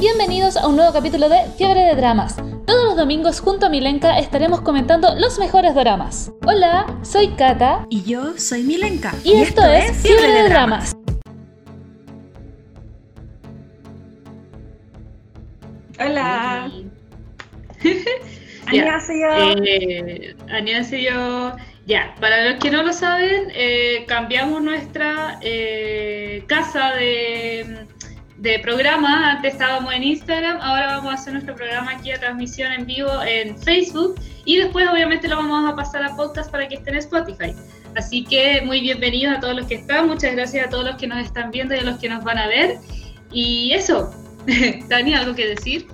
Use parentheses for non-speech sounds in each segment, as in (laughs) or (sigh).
Bienvenidos a un nuevo capítulo de Fiebre de Dramas. Todos los domingos junto a Milenka estaremos comentando los mejores dramas. Hola, soy Kata. Y yo soy Milenka. Y, esto, es Fiebre, de, Dramas. Hola. (laughs) Annyeonghaseyo. Eh, ya, para los que no lo saben, eh, cambiamos nuestra eh, casa de de programa. Antes estábamos en Instagram, ahora vamos a hacer nuestro programa aquí a transmisión en vivo en Facebook y después obviamente lo vamos a pasar a podcast para que esté en Spotify. Así que muy bienvenidos a todos los que están, muchas gracias a todos los que nos están viendo y a los que nos van a ver. Y eso, (laughs) Dani, ¿algo que decir?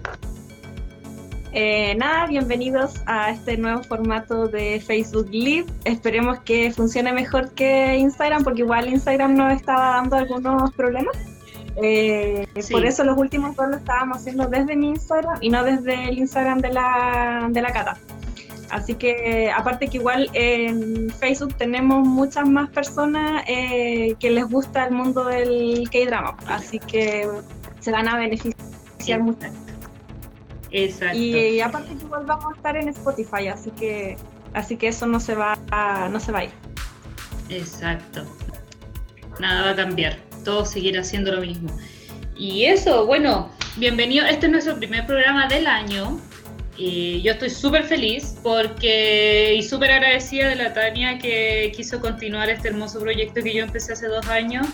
Eh, nada, bienvenidos a este nuevo formato de Facebook Live. Esperemos que funcione mejor que Instagram, porque igual Instagram nos estaba dando algunos problemas. Eh, por eso los últimos dos lo estábamos haciendo desde mi Instagram y no desde el Instagram de la, de la Cata. Así que aparte que igual en Facebook tenemos muchas más personas eh, que les gusta el mundo del K-Drama, así que se van a beneficiar mucho. Exacto. Y, aparte que igual vamos a estar en Spotify, así que así que eso no se va a, no se va a ir. Exacto. Nada va a cambiar todo seguir haciendo lo mismo. Y eso, bueno, bienvenido. Este es nuestro primer programa del año. Y yo estoy súper feliz porque y súper agradecida de la Tania que quiso continuar este hermoso proyecto que yo empecé hace dos años.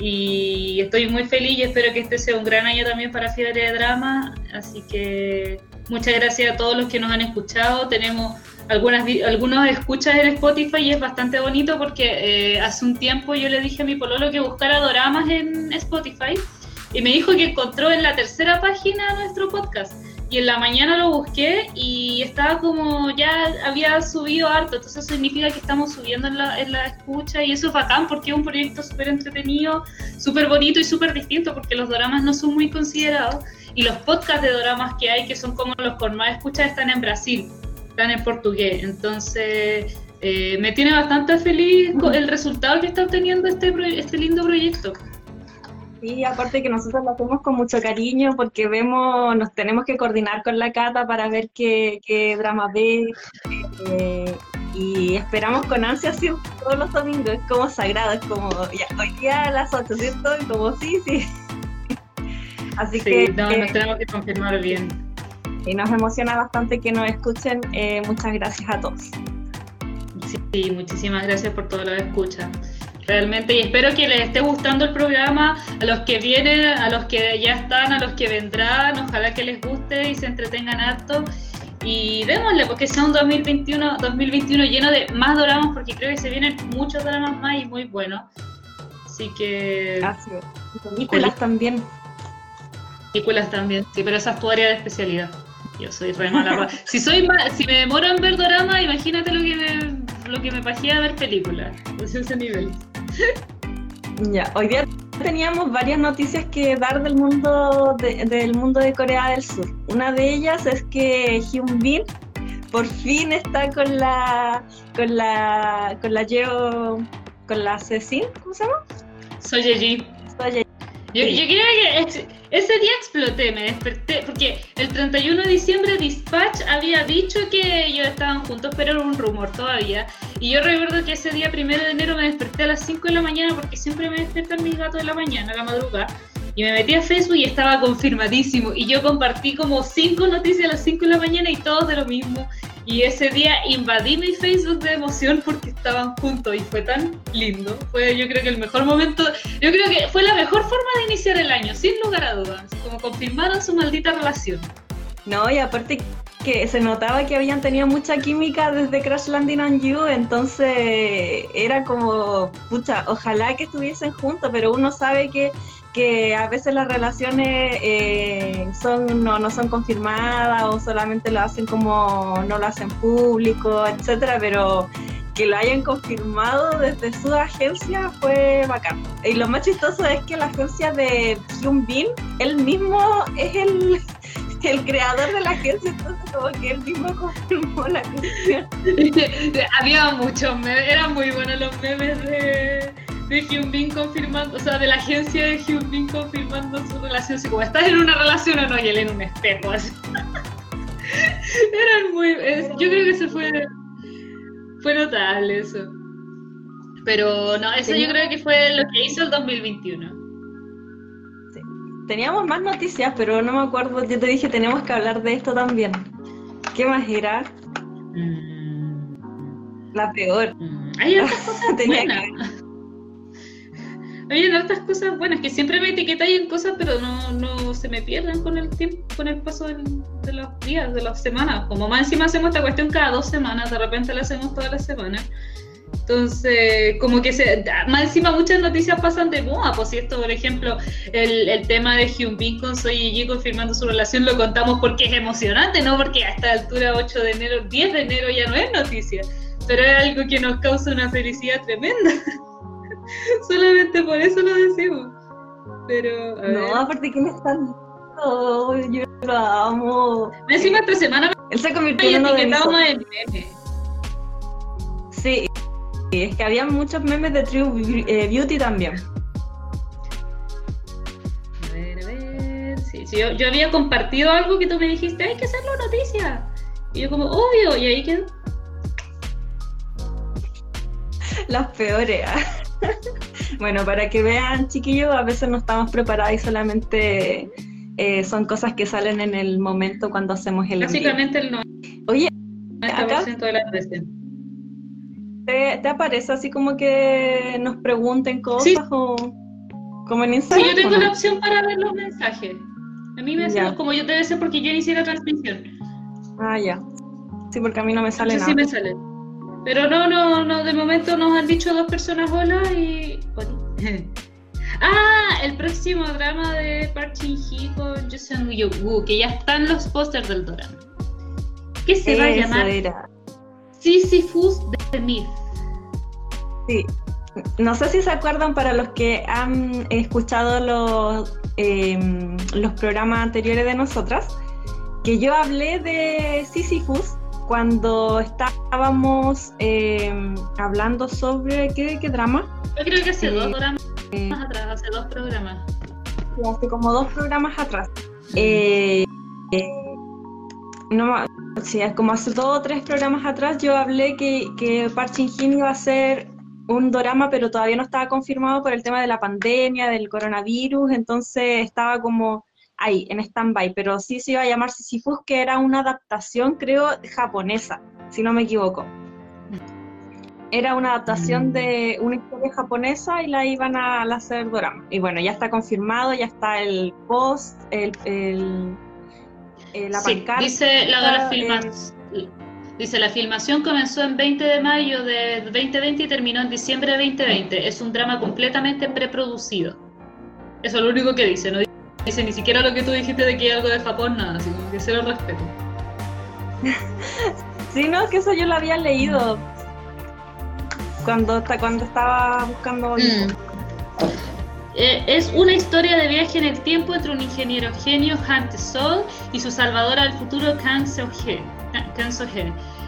Y estoy muy feliz y espero que este sea un gran año también para Fiebre de Drama. Así que muchas gracias a todos los que nos han escuchado. Tenemos algunas algunos escuchas en Spotify y es bastante bonito porque eh, hace un tiempo yo le dije a mi pololo que buscara doramas en Spotify y me dijo que encontró en la tercera página nuestro podcast y en la mañana lo busqué y estaba como ya había subido harto, entonces eso significa que estamos subiendo en la, en la escucha y eso es bacán porque es un proyecto súper entretenido, súper bonito y súper distinto porque los doramas no son muy considerados y los podcasts de doramas que hay que son como los con más escuchas están en Brasil están en portugués. Entonces, eh, me tiene bastante feliz el resultado que está obteniendo este, este lindo proyecto. Sí, aparte que nosotros lo hacemos con mucho cariño porque vemos, nos tenemos que coordinar con la Cata para ver qué, drama ve eh, y esperamos con ansia todos los domingos, es como sagrado, es como ya, hoy día a las 8, ¿cierto? Y como sí, sí. (laughs) Así que... No, nos tenemos que confirmar bien y nos emociona bastante que nos escuchen. Eh, muchas gracias a todos. Sí, muchísimas gracias por todo lo que escuchan. Realmente, y espero que les esté gustando el programa, a los que vienen, a los que ya están, a los que vendrán, ojalá que les guste y se entretengan harto. Y démosle, porque sea un 2021, 2021 lleno de más dramas, porque creo que se vienen muchos dramas más y muy buenos. Así que... Gracias. Películas también. Películas también, sí, pero esa es tu área de especialidad. Yo soy re mala. (laughs) si soy si me demoro en ver drama, imagínate lo que me, lo que me a ver películas. Es ese nivel. (laughs) Ya, hoy día teníamos varias noticias que dar del mundo de, del mundo de Corea del Sur. Una de ellas es que Hyun Bin por fin está con la con la con la Yeo con la Cecil, ¿cómo se llama? Soy Yeji. Yo, yo, creo que ese día exploté, me desperté, porque el 31 de diciembre Dispatch había dicho que ellos estaban juntos, pero era un rumor todavía. Y yo recuerdo que ese día, primero de enero, me desperté a las 5 de la mañana, porque siempre me despiertan mis gatos de la mañana, a la madrugada. Y me metí a Facebook y estaba confirmadísimo. Y yo compartí como 5 noticias a las 5 de la mañana y todos de lo mismo. Y ese día invadí mi Facebook de emoción porque estaban juntos y fue tan lindo. Fue yo creo que el mejor momento, yo creo que fue la mejor forma de iniciar el año, sin lugar a dudas, como confirmaron su maldita relación. No, y aparte que se notaba que habían tenido mucha química desde Crash Landing on You, entonces era como, pucha, ojalá que estuviesen juntos, pero uno sabe que que a veces las relaciones eh, son no, son confirmadas o solamente lo hacen como no lo hacen público, etcétera, pero que lo hayan confirmado desde su agencia fue bacán. Y lo más chistoso es que la agencia de Hyun Bin, él mismo es el, (laughs) el creador de la agencia, entonces como que él mismo confirmó la agencia. (laughs) Había muchos memes, eran muy buenos los memes de de Hyunbin confirmando, o sea, de la agencia de Hyunbin confirmando su relación, así como estás en una relación o no, y él en un espejo, así. (laughs) Eran muy, yo creo que se fue, fue notable eso. Pero no, eso yo creo que fue lo que hizo el 2021. Sí. Teníamos más noticias, pero no me acuerdo, yo te dije, tenemos que hablar de esto también. ¿Qué más era? Mm. La peor. Mm. Hay otras (laughs) cosas buenas. Hay otras cosas buenas que siempre me etiquetan en cosas, pero no, no se me pierden con el tiempo, con el paso de los días, de las semanas. Como más encima hacemos esta cuestión cada dos semanas, de repente la hacemos toda la semana. Entonces, como que se, más encima muchas noticias pasan de moda, por cierto, por ejemplo, el, el tema de Hyunbin con Soy Yi confirmando su relación lo contamos porque es emocionante, no porque a esta altura 8 de enero, 10 de enero ya no es noticia, pero es algo que nos causa una felicidad tremenda. (laughs) (laughs) Solamente por eso lo decimos. Pero, No, aparte que me están... Oh, yo lo amo. Encima esta semana Él se convirtió en de mis... meme. Sí, es que había muchos memes de True eh, Beauty también. A ver, a ver. Sí, sí, yo, yo, había compartido algo que tú me dijiste, hay que hacerlo noticia. Y yo como, obvio, y ahí quedó. Las peores. ¿ah? (laughs) bueno, para que vean, chiquillos, a veces no estamos preparados y solamente eh, son cosas que salen en el momento cuando hacemos el Básicamente el 90% Oye, acá, de la veces. ¿Te, ¿Te, aparece así como que nos pregunten cosas sí. o como en Instagram? Sí, yo tengo la opción para ver los mensajes. A mí me hace como yo debe ser porque yo inicié la transmisión. Ah, ya. Sí, porque a mí no me sale nada. Sí, me sale. Pero no, no, no, de momento nos han dicho dos personas hola y. (laughs) ah, el próximo drama de Park Shin Hee con Jason Woo, que ya están los pósters del drama. ¿Qué se Eso va a llamar? Era. Sisyphus de Myth. Sí. No sé si se acuerdan para los que han escuchado los, eh, los programas anteriores de nosotras, que yo hablé de Sisyphus cuando estábamos eh, hablando sobre ¿qué, qué drama. Yo creo que hace eh, dos programas eh, atrás, hace dos programas. Hace como dos programas atrás. Eh, no, sí, como hace dos o tres programas atrás yo hablé que, que Park Shin iba a ser un drama, pero todavía no estaba confirmado por el tema de la pandemia, del coronavirus, entonces estaba como ahí, en stand-by, pero sí se iba a llamar Sisyphus, que era una adaptación, creo, japonesa, si no me equivoco. Era una adaptación de una historia japonesa y la iban a, a hacer drama. Y bueno, ya está confirmado, ya está el post, el, el, el la sí, pancarta. Dice la, la, filmas, eh, dice, la filmación comenzó en 20 de mayo de 2020 y terminó en diciembre de 2020. Es un drama completamente preproducido. Eso es lo único que dice, no dice ni siquiera lo que tú dijiste de que hay algo de Japón, nada, así como que cero respeto. (laughs) sí, no, es que eso yo lo había leído cuando, cuando estaba buscando... Mm. Eh, es una historia de viaje en el tiempo entre un ingeniero genio, Han Sol, y su salvadora del futuro, Kang So-hee.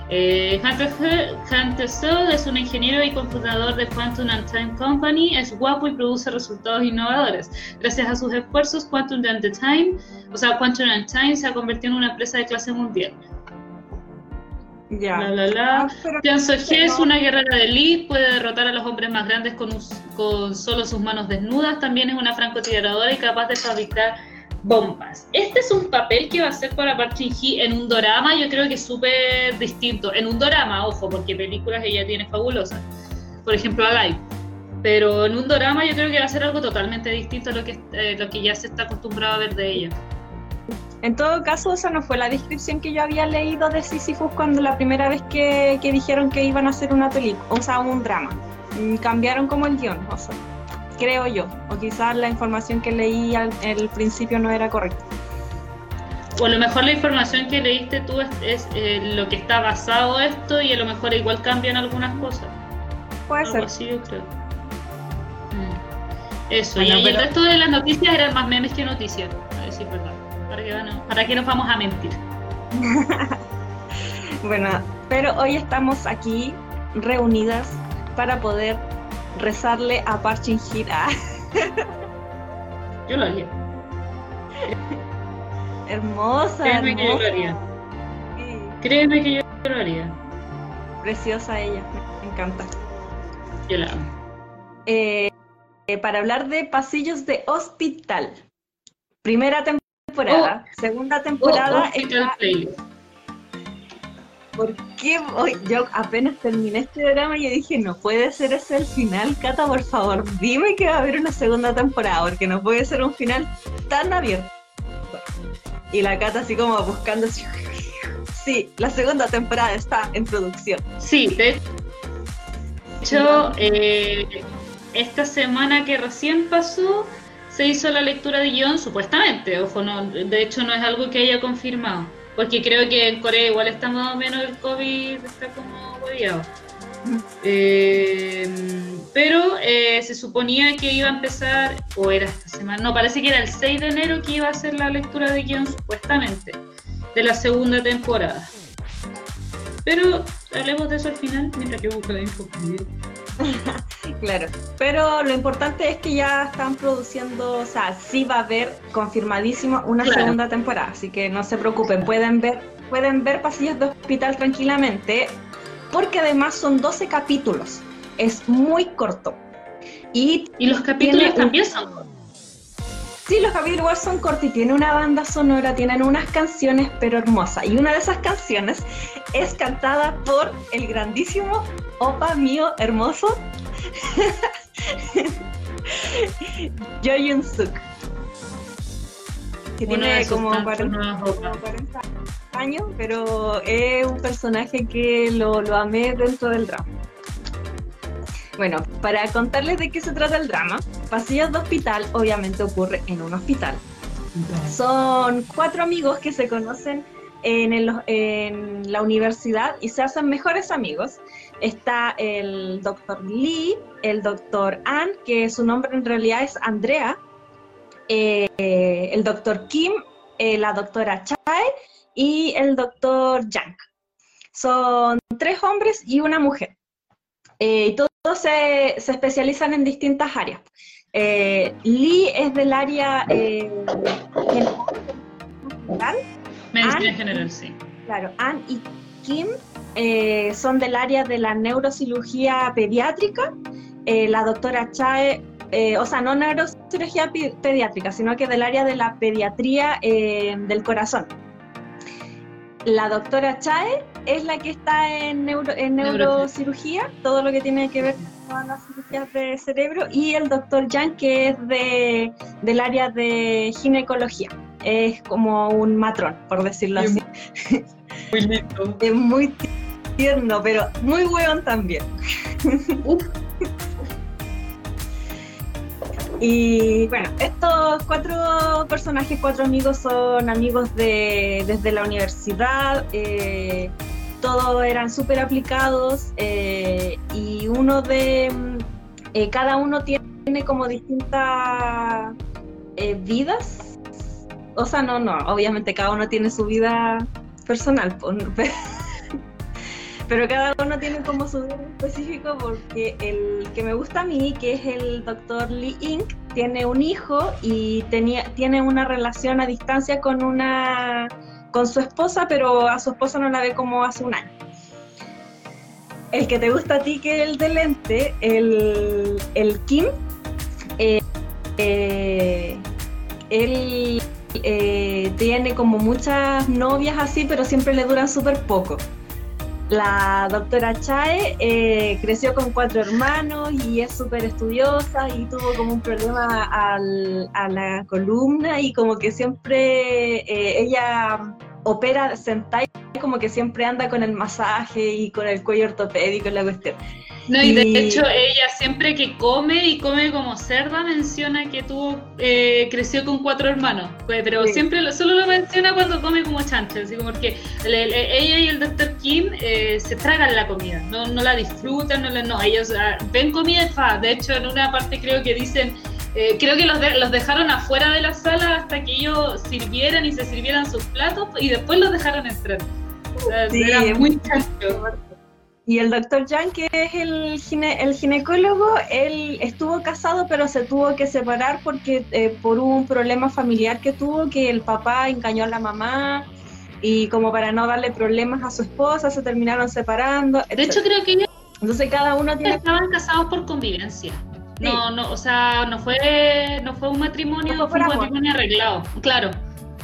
Eh, Hunter Sol es un ingeniero y computador de Quantum and Time Company, es guapo y produce resultados innovadores. Gracias a sus esfuerzos, Quantum and the Time, o sea, Quantum and Time se ha convertido en una empresa de clase mundial. Ya. La, la, la. Ah, Tian So-hee es una guerrera de elite, puede derrotar a los hombres más grandes con solo sus manos desnudas, también es una francotiradora y capaz de fabricar bombas. Este es un papel que va a ser para Park Shin-hee en un dorama, yo creo que es súper distinto. En un dorama, ojo, porque películas ella tiene fabulosas. Por ejemplo, Alive. Pero en un dorama yo creo que va a ser algo totalmente distinto a lo que, eh, lo que ya se está acostumbrado a ver de ella. En todo caso, esa no fue la descripción que yo había leído de Sisyphus cuando la primera vez que, que dijeron que iban a hacer una película, o sea, un drama. Mm, Cambiaron como el guion, o sea, creo yo. O quizás la información que leí al el principio no era correcta. O a lo mejor la información que leíste tú es, es, eh, lo que está basado esto y a lo mejor igual cambian algunas cosas. Puede Algo ser. así yo creo. Mm. Eso, Bueno, y, y el pero- resto de las noticias eran más memes que noticias, a decir verdad. ¿Para qué, ¿Para qué nos vamos a mentir? (laughs) Bueno, pero hoy estamos aquí reunidas para poder rezarle a Parchin Hira. Yo lo haría. (laughs) hermosa. Créeme que yo lo haría. Créeme que yo lo haría. Preciosa ella, me encanta. Yo la amo. Eh, eh, para hablar de pasillos de hospital. Primera temporada, Oh. segunda temporada. Hospital está-. ¿Por qué? Hoy- yo apenas terminé este drama y dije, no puede ser ese el final, Cata, por favor, dime que va a haber una segunda temporada, porque no puede ser un final tan abierto. Y la Cata así como buscando (laughs) Sí, la segunda temporada está en producción. Sí, de hecho, eh, esta semana que recién pasó, se hizo la lectura de guion, supuestamente, ojo, no, de hecho no es algo que haya confirmado, porque creo que en Corea igual está más o menos el COVID, está como hueviado. Eh, pero eh, se suponía que iba a empezar, o era esta semana, no, parece que era el 6 de enero que iba a ser la lectura de guion, supuestamente, de la segunda temporada. Pero hablemos de eso al final, mientras yo busco la info. (laughs) Claro, pero lo importante es que ya están produciendo, o sea, sí va a haber confirmadísimo una Claro. segunda temporada, así que no se preocupen, pueden ver, pueden ver Pasillos de Hospital tranquilamente, porque además son 12 capítulos, es muy corto. Y Y los capítulos un- también son. Sí, los capítulos igual son cortos y tiene una banda sonora, tienen unas canciones, pero hermosas. Y una de esas canciones es cantada por el grandísimo opa mío hermoso, (laughs) Jo Yun Suk. Que tiene como tantos 40, nuevas como obras. 40 años, pero es un personaje que lo, lo amé dentro del drama. Bueno, para contarles de qué se trata el drama, Pasillos de Hospital obviamente ocurre en un hospital. Son cuatro amigos que se conocen en, el- en la universidad y se hacen mejores amigos. Está el doctor Lee, el doctor An, que su nombre en realidad es Andrea, eh, el doctor Kim, eh, la doctora Chae y el doctor Yang. Son tres hombres y una mujer. Eh, y todos se, se especializan en distintas áreas. Eh, Lee es del área eh, general, Medicina general, sí. claro, Ann y Kim eh, son del área de la neurocirugía pediátrica. Eh, la doctora Chae, o sea, no neurocirugía pediátrica, sino que del área de la pediatría del corazón. La doctora Chae es la que está en, neuro- en Neurocirugía. todo lo que tiene que ver con las cirugías de cerebro, y el doctor Yang, que es de, del área de ginecología. Es como un matrón, por decirlo Bien. así. Muy lindo. (laughs) Es muy tierno, pero muy hueón también. Uf. Y bueno, estos cuatro personajes, cuatro amigos, son amigos de, desde la universidad. eh, todos eran súper aplicados eh, y uno de... mm, eh, cada uno tiene como distintas eh, vidas. O sea, no, no, obviamente cada uno tiene su vida personal, (laughs) pero- cada uno tiene como su vida específico porque el que me gusta a mí, que es el doctor Lee Ink, tiene un hijo y tenía, tiene una relación a distancia con una con su esposa, pero a su esposa no la ve como hace un año. El que te gusta a ti, que es el de lente, el, el Kim, eh, eh, él eh, tiene como muchas novias así, pero siempre le duran súper poco. La doctora Chae eh, creció con cuatro hermanos y es súper estudiosa y tuvo como un problema al- a la columna y como que siempre eh, ella opera sentada como que siempre anda con el masaje y con el cuello ortopédico y la cuestión. No, y de Y- hecho ella siempre que come y come como cerda menciona que tuvo, eh, creció con cuatro hermanos, pues, pero Sí. siempre lo- solo lo menciona cuando come como chancho, así como porque le- le- ella y el Dr. Kim eh, se tragan la comida, no, no la disfrutan, no, la- no ellos ah, ven comida y fa, de hecho en una parte creo que dicen, eh, creo que los, de- los dejaron afuera de la sala hasta que ellos sirvieran y se sirvieran sus platos y después los dejaron entrar. O sea, Sí, era muy chancho. Y el doctor Jan, que es el, el ginecólogo, él estuvo casado, pero se tuvo que separar porque eh, por un problema familiar que tuvo, que el papá engañó a la mamá y como para no darle problemas a su esposa, se terminaron separando. De hecho, creo que ellos Entonces cada uno tiene... estaban casados por convivencia. No, no, o sea, no fue, no fue un matrimonio, fue un matrimonio arreglado, claro.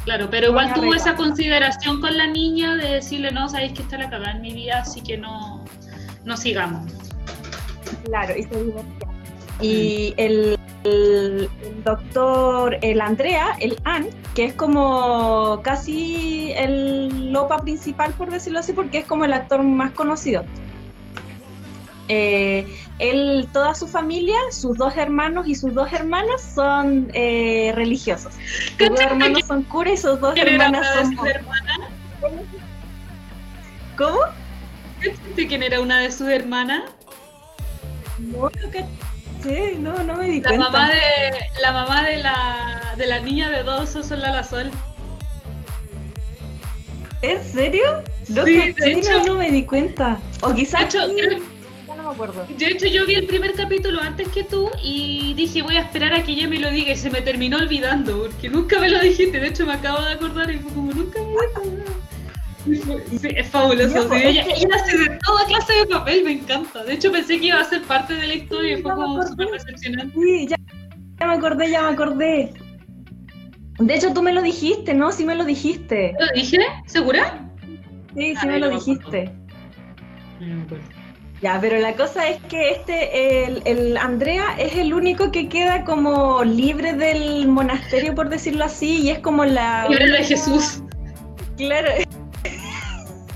Claro, pero igual tuvo esa consideración con la niña de decirle, no, sabéis que está la cagada en mi vida, así que no, no sigamos. Claro, y se Y el, el, doctor, el Andrea, el Ann, que es como casi el lopa principal, por decirlo así, porque es como el actor más conocido. Eh, él, toda su familia, sus dos hermanos y sus dos hermanas son eh, religiosos. Sus dos hermanos son curas y sus dos hermanas son... ¿Cómo? ¿Viste quién era una de sus hermanas? No, sí, no, no me di la cuenta. Mamá de, la mamá de la, de la niña de dos Sol la Sol. ¿En serio? No, sí, de hecho, no me di cuenta. O quizás... De hecho, yo vi el primer capítulo antes que tú y dije, voy a esperar a que ella me lo diga y se me terminó olvidando, porque nunca me lo dijiste. De hecho, me acabo de acordar y fue como, nunca me sí, es fabuloso. Sí, ella, ella, hace de toda clase de papel, me encanta. De hecho, pensé que iba a ser parte de la historia y fue como súper decepcionante. Sí, ya, ya me acordé, ya me acordé. De hecho, tú me lo dijiste, ¿no? Sí me lo dijiste. ¿Lo dije? ¿Segura? Sí, sí me lo dijiste. No me acuerdo. Ya, pero la cosa es que este, el, el, Andrea es el único que queda como libre del monasterio, por decirlo así, y es como la... Libre de Jesús. Claro.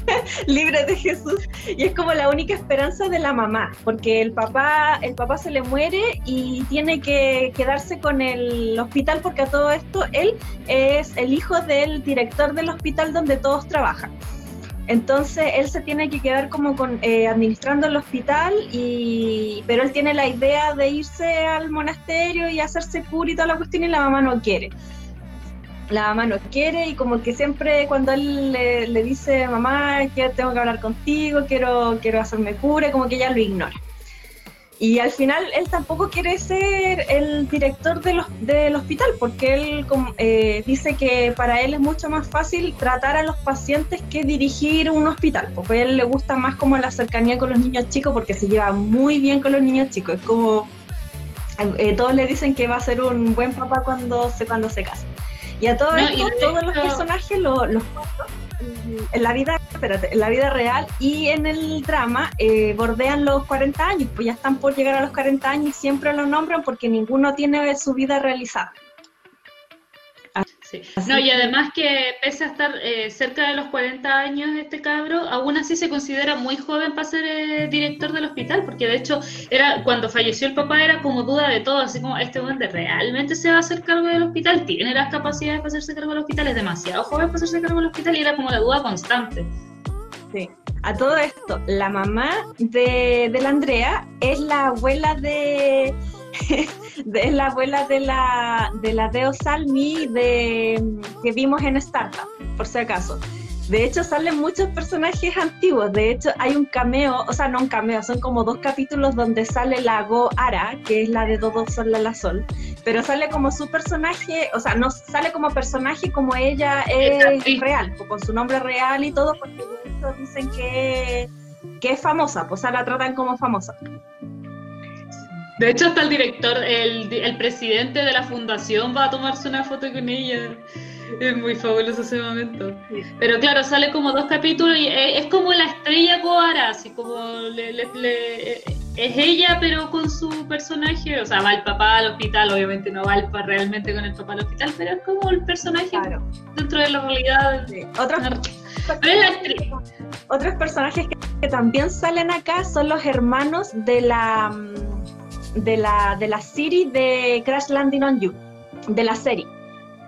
(laughs) libre de Jesús y es como la única esperanza de la mamá porque el papá el papá se le muere y tiene que quedarse con el hospital porque a todo esto él es el hijo del director del hospital donde todos trabajan entonces él se tiene que quedar como eh, administrando el hospital, y, pero él tiene la idea de irse al monasterio y hacerse cura y toda la cuestión y la mamá no quiere. La mamá no quiere y como que siempre cuando él le, dice, mamá, que tengo que hablar contigo, quiero, quiero hacerme cura, como que ella lo ignora. Y al final él tampoco quiere ser el director de los, del hospital porque él eh, dice que para él es mucho más fácil tratar a los pacientes que dirigir un hospital. Porque a él le gusta más como la cercanía con los niños chicos porque se lleva muy bien con los niños chicos. Es como eh, todos le dicen que va a ser un buen papá cuando se, cuando se casa. Y a todos los personajes, los, los en la vida, espérate, en la vida real y en el drama eh, bordean los 40 años, pues ya están por llegar a los 40 años y siempre lo nombran porque ninguno tiene su vida realizada. No, y además que pese a estar eh, cerca de los 40 años este cabro, aún así se considera muy joven para ser eh, director del hospital, porque de hecho era cuando falleció el papá era como duda de todo, así como este hombre realmente se va a hacer cargo del hospital, tiene las capacidades para hacerse cargo del hospital, es demasiado joven para hacerse cargo del hospital y era como la duda constante. Sí. A todo esto, la mamá de, de la Andrea es la abuela de (laughs) es la abuela de la, de la Deo Salmi de, que vimos en Startup, por si acaso. De hecho, salen muchos personajes antiguos. De hecho, hay un cameo, o sea, no un cameo, son como dos capítulos donde sale la Go Ara, que es la de Dodo Sol la Sol. Pero sale como su personaje, o sea, no sale como personaje como ella es real, con su nombre real y todo, porque dicen que, que es famosa, pues la tratan como famosa. De hecho, hasta el director, el, el, presidente de la fundación va a tomarse una foto con ella. Es muy fabuloso ese momento. Pero claro, sale como dos capítulos y es, como la estrella Coara, así como le, le, es ella, pero con su personaje. O sea, va el papá al hospital, obviamente no va el, realmente con el papá al hospital, pero es como el personaje dentro de la realidad. Otros, pero es la actriz. Otros personajes que también salen acá son los hermanos de la de la, de la serie de Crash Landing on You, de la serie.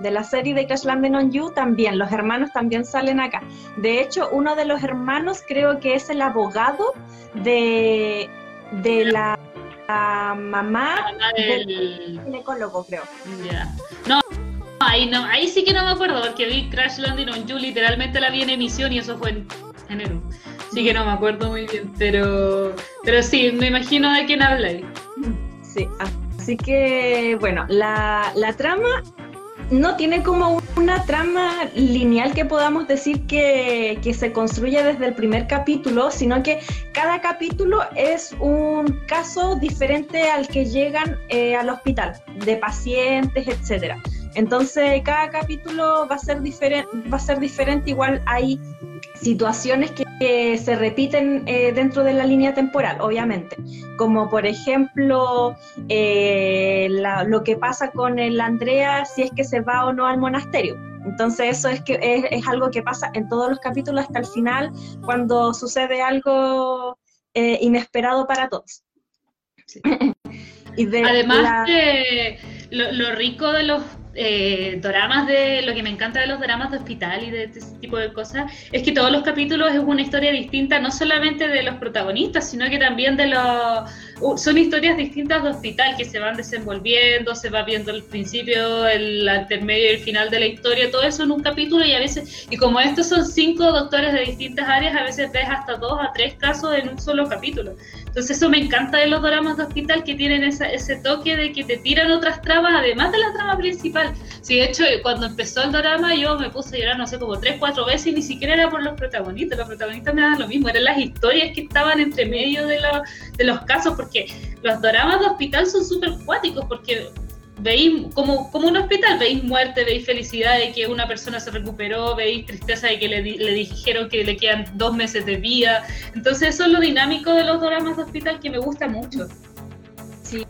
De la serie de Crash Landing on You también, los hermanos también salen acá. De hecho, uno de los hermanos creo que es el abogado de, de la, mamá, del ginecólogo, creo. No, ahí no, ahí sí que no me acuerdo, porque vi Crash Landing on You, literalmente la vi en emisión y eso fue en enero. Así que no me acuerdo muy bien, pero, pero sí, me imagino de quién habláis. Sí, así que bueno, la, la trama no tiene como una trama lineal que podamos decir que, se construye desde el primer capítulo, sino que cada capítulo es un caso diferente al que llegan eh, al hospital, de pacientes, etcétera. Entonces, cada capítulo va a ser, diferente va a ser diferente, igual hay situaciones que, se repiten eh, dentro de la línea temporal, obviamente, como por ejemplo eh, lo que pasa con el Andrea si es que se va o no al monasterio. Entonces eso es, que, es, algo que pasa en todos los capítulos hasta el final, cuando sucede algo eh, inesperado para todos. (laughs) Además de lo, rico de los eh, doramas de lo que me encanta de los dramas de hospital y de este tipo de cosas es que todos los capítulos es una historia distinta no solamente de los protagonistas sino que también de los son historias distintas de hospital que se van desenvolviendo se va viendo el principio el intermedio y el final de la historia todo eso en un capítulo y a veces y como estos son cinco doctores de distintas áreas a veces ves hasta dos a tres casos en un solo capítulo entonces eso me encanta de los dramas de hospital que tienen ese toque de que te tiran otras tramas además de la trama principal. Sí, de hecho cuando empezó el drama yo me puse a llorar no sé como tres, cuatro veces y ni siquiera era por los protagonistas, los protagonistas me daban lo mismo, eran las historias que estaban entre medio de, de los casos porque los dramas de hospital son súper cuáticos porque veis como, como un hospital, veis muerte, veis felicidad de que una persona se recuperó, veis tristeza de que le, le, dijeron que le quedan dos meses de vida. Entonces eso es lo dinámico de los dramas de hospital que me gusta mucho. Sí,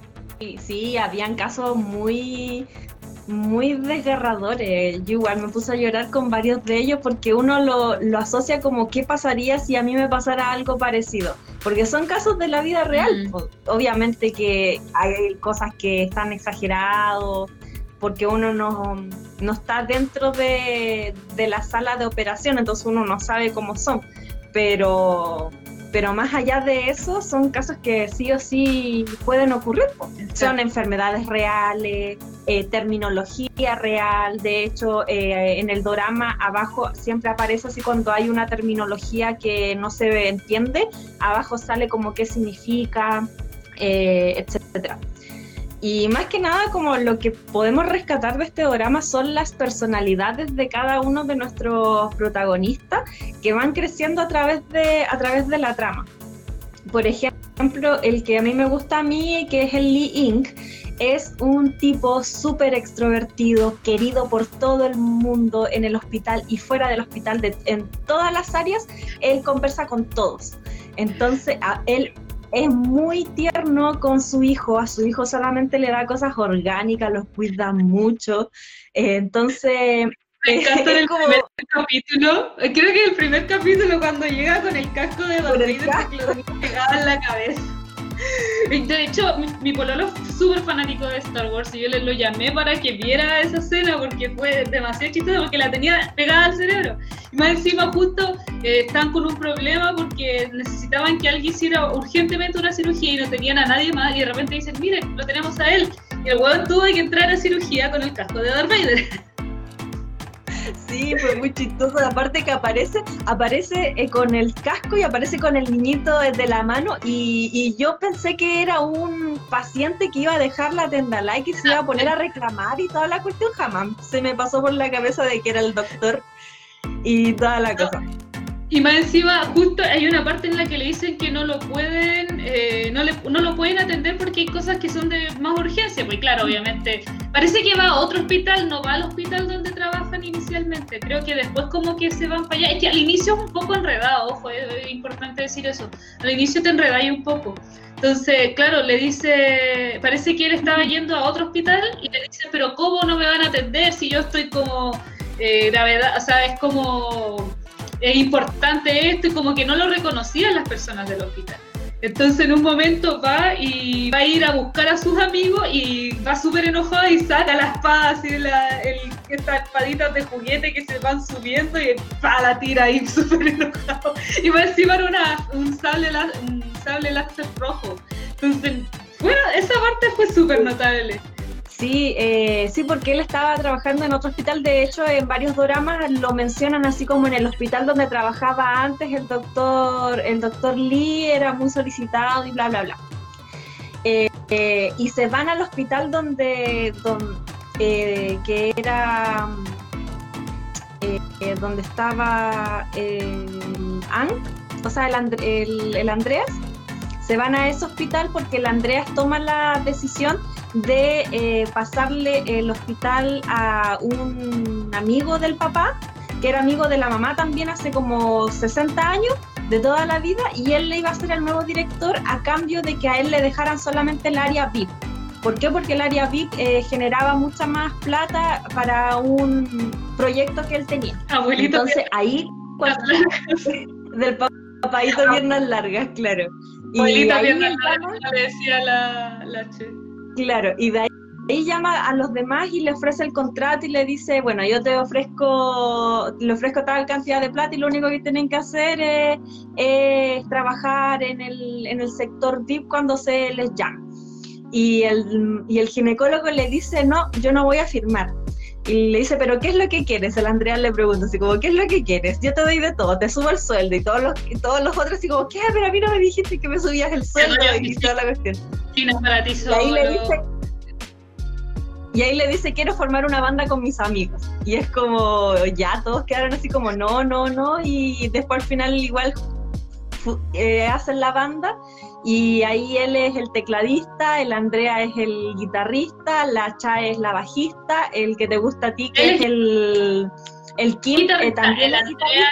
sí, habían casos muy muy desgarradores. Yo igual me puse a llorar con varios de ellos porque uno lo, lo, asocia como qué pasaría si a mí me pasara algo parecido. Porque son casos de la vida real. Obviamente que hay cosas que están exagerados porque uno no, no está dentro de, de la sala de operación, entonces uno no sabe cómo son. Pero, pero más allá de eso, son casos que sí o sí pueden ocurrir. Son enfermedades reales, eh, terminología real. De hecho, eh, en el drama abajo siempre aparece así cuando hay una terminología que no se entiende, abajo sale como qué significa, eh, etcétera. Y más que nada, como lo que podemos rescatar de este drama son las personalidades de cada uno de nuestros protagonistas que van creciendo a través de, a través de la trama. Por ejemplo, el que a mí me gusta a mí, que es el Lee Ink, es un tipo súper extrovertido, querido por todo el mundo en el hospital y fuera del hospital, en todas las áreas, él conversa con todos. Entonces, a él es muy tierno con su hijo, a su hijo solamente le da cosas orgánicas, los cuida mucho, eh, entonces... Me encanta (laughs) el primer capítulo, creo que el primer capítulo cuando llega con el casco de lo pegado en la cabeza. (laughs) De hecho, mi, pololo es súper fanático de Star Wars y yo le lo llamé para que viera esa escena porque fue demasiado chistoso porque la tenía pegada al cerebro. Y más encima justo eh, estaban con un problema porque necesitaban que alguien hiciera urgentemente una cirugía y no tenían a nadie más y de repente dicen, miren, lo tenemos a él. Y el huevón tuvo que entrar a cirugía con el casco de Darth Vader. (laughs) Sí, fue muy chistoso. Aparte que aparece, aparece eh, con el casco y aparece con el niñito desde la mano. Y, yo pensé que era un paciente que iba a dejar la tenda like y se iba a poner a reclamar y toda la cuestión. Jamás se me pasó por la cabeza de que era el doctor y toda la cosa. Y más encima, justo hay una parte en la que le dicen que no lo pueden, eh, no, le, no lo pueden atender porque hay cosas que son de más urgencia. Pues claro, obviamente, parece que va a otro hospital, no va al hospital donde trabajan inicialmente. Creo que después como que se van para allá. Es que al inicio es un poco enredado, ojo, es, importante decir eso. Al inicio te enredáis un poco. Entonces, claro, le dice, parece que él estaba yendo a otro hospital y le dice, pero ¿cómo no me van a atender si yo estoy como eh, gravedad? O sea, es como es importante esto y como que no lo reconocían las personas del hospital. Entonces en un momento va y va a ir a buscar a sus amigos y va súper enojado y saca la espada, así la, el, estas espaditas de juguete que se van subiendo y pa, la tira ahí (laughs) súper enojado. Y va encima una, un sable, un sable láser rojo. Entonces, bueno, esa parte fue súper notable. Sí, eh, sí, porque él estaba trabajando en otro hospital. De hecho, en varios dramas lo mencionan así como en el hospital donde trabajaba antes el doctor, el doctor Lee era muy solicitado y bla bla bla. Eh, eh, y se van al hospital donde, que era donde estaba Ang, o sea, el, el Andreas. Se van a ese hospital porque el Andreas toma la decisión de eh, pasarle el hospital a un amigo del papá, que era amigo de la mamá también hace como 60 años, de toda la vida, y él le iba a ser el nuevo director a cambio de que a él le dejaran solamente el área VIP. ¿Por qué? Porque el área VIP eh, generaba mucha más plata para un proyecto que él tenía. Abuelito Entonces ahí, (laughs) del papadito piernas largas, claro. Abuelito piernas largas, decía la, la Claro, y de ahí, llama a los demás y le ofrece el contrato y le dice, bueno, yo te ofrezco, le ofrezco tal cantidad de plata y lo único que tienen que hacer es, trabajar en el, en el sector VIP cuando se les llama. Y el, y el ginecólogo le dice, no, yo no voy a firmar. Y le dice, pero ¿qué es lo que quieres? El Andrea le pregunta así como, ¿qué es lo que quieres? Yo te doy de todo, te subo el sueldo y todos los, todos los otros así como, ¿qué? Pero a mí no me dijiste que me subías el sueldo y toda la cuestión. Y ahí le dice, y ahí le dice, quiero formar una banda con mis amigos. Y es como, ya, todos quedaron así como, no, no, no. Y después al final igual eh, hacen la banda y ahí él es el tecladista, el Andrea es el guitarrista, la Cha es la bajista, el que te gusta a ti que es el, el Kim eh, también el Andrea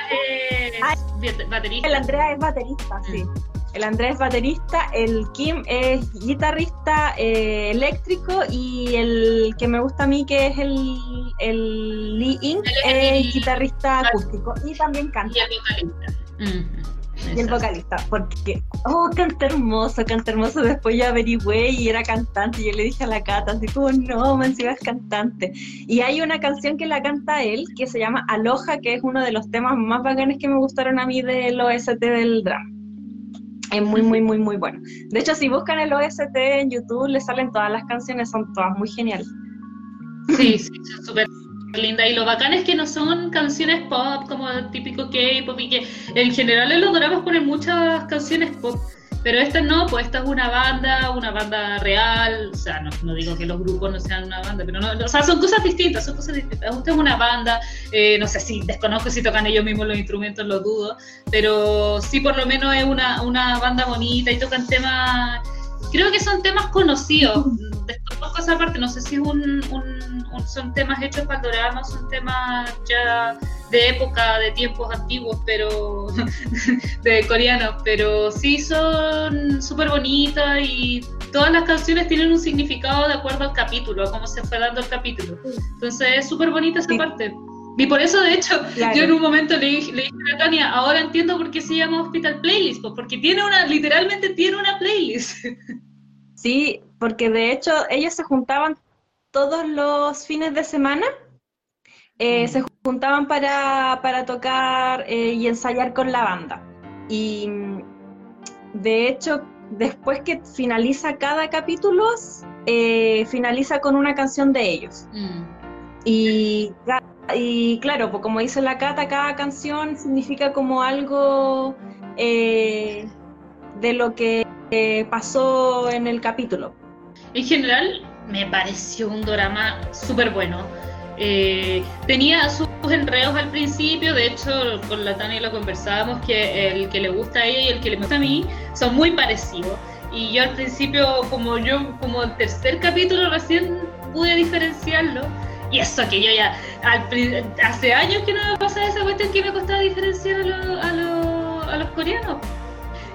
es baterista. El Andrea es baterista, sí. Mm. El Andrea es baterista, el Kim es guitarrista eh, eléctrico y el que me gusta a mí que es el, el Lee In es guitarrista acústico y también canta. Y el vocalista. Y el vocalista, porque, oh, canta hermoso, canta hermoso. Después ya averigüé y era cantante. Y yo le dije a la Cata, así como, no, si es cantante. Y hay una canción que la canta él, que se llama Aloha, que es uno de los temas más bacanes que me gustaron a mí del OST del drama. Es muy, muy, muy, muy bueno. De hecho, si buscan el OST en YouTube, le salen todas las canciones, son todas muy geniales. Sí, sí, son súper linda. Y lo bacán es que no son canciones pop como el típico K-pop y que en general en los dramas ponen muchas canciones pop. Pero esta no, pues esta es una banda, una banda real, o sea, no, digo que los grupos no sean una banda, pero no, o sea, son cosas distintas, son cosas distintas. Esta es una banda, eh, no sé si desconozco si tocan ellos mismos los instrumentos, lo dudo, pero sí por lo menos es una, una banda bonita y tocan temas, creo que son temas conocidos, desconozco esa parte, no sé si es un, son temas hechos para el drama, son temas ya de época, de tiempos antiguos, pero (laughs) de coreanos, pero sí son súper bonitas y todas las canciones tienen un significado de acuerdo al capítulo, a cómo se fue dando el capítulo. Entonces es súper bonita esa parte. Y por eso, de hecho, yo en un momento le, le, dije a Tania, ahora entiendo por qué se llama Hospital Playlist, pues, porque tiene una, literalmente tiene una playlist. (laughs) Sí, porque de hecho ellos se juntaban todos los fines de semana, eh, mm. se juntaban para, para tocar eh, y ensayar con la banda. Y de hecho, después que finaliza cada capítulo, eh, finaliza con una canción de ellos. Mm. Y, y, claro, pues como dice la Cata, cada canción significa como algo de lo que pasó en el capítulo. En general, me pareció un drama súper bueno. Eh, tenía sus enredos al principio, de hecho con la Tania lo conversábamos, que el que le gusta a ella y el que le gusta a mí son muy parecidos. Y yo al principio, como yo, como el tercer capítulo recién pude diferenciarlo, y eso que yo ya, hace años que no me pasa esa cuestión que me costaba diferenciar a, a los coreanos.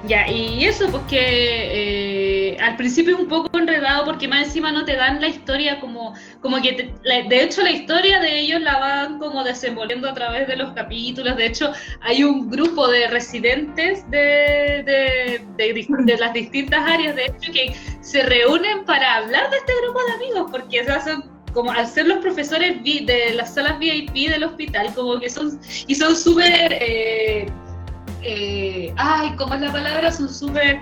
Ya, y eso, pues que eh, al principio es un poco enredado porque más encima no te dan la historia como, como que, de hecho la historia de ellos la van como desenvolviendo a través de los capítulos, de hecho hay un grupo de residentes de, de, de, las distintas áreas, de hecho, que se reúnen para hablar de este grupo de amigos, porque o son como al ser los profesores de las salas VIP del hospital, como que son, y son súper... Eh, eh, ay, ¿cómo es la palabra? Son súper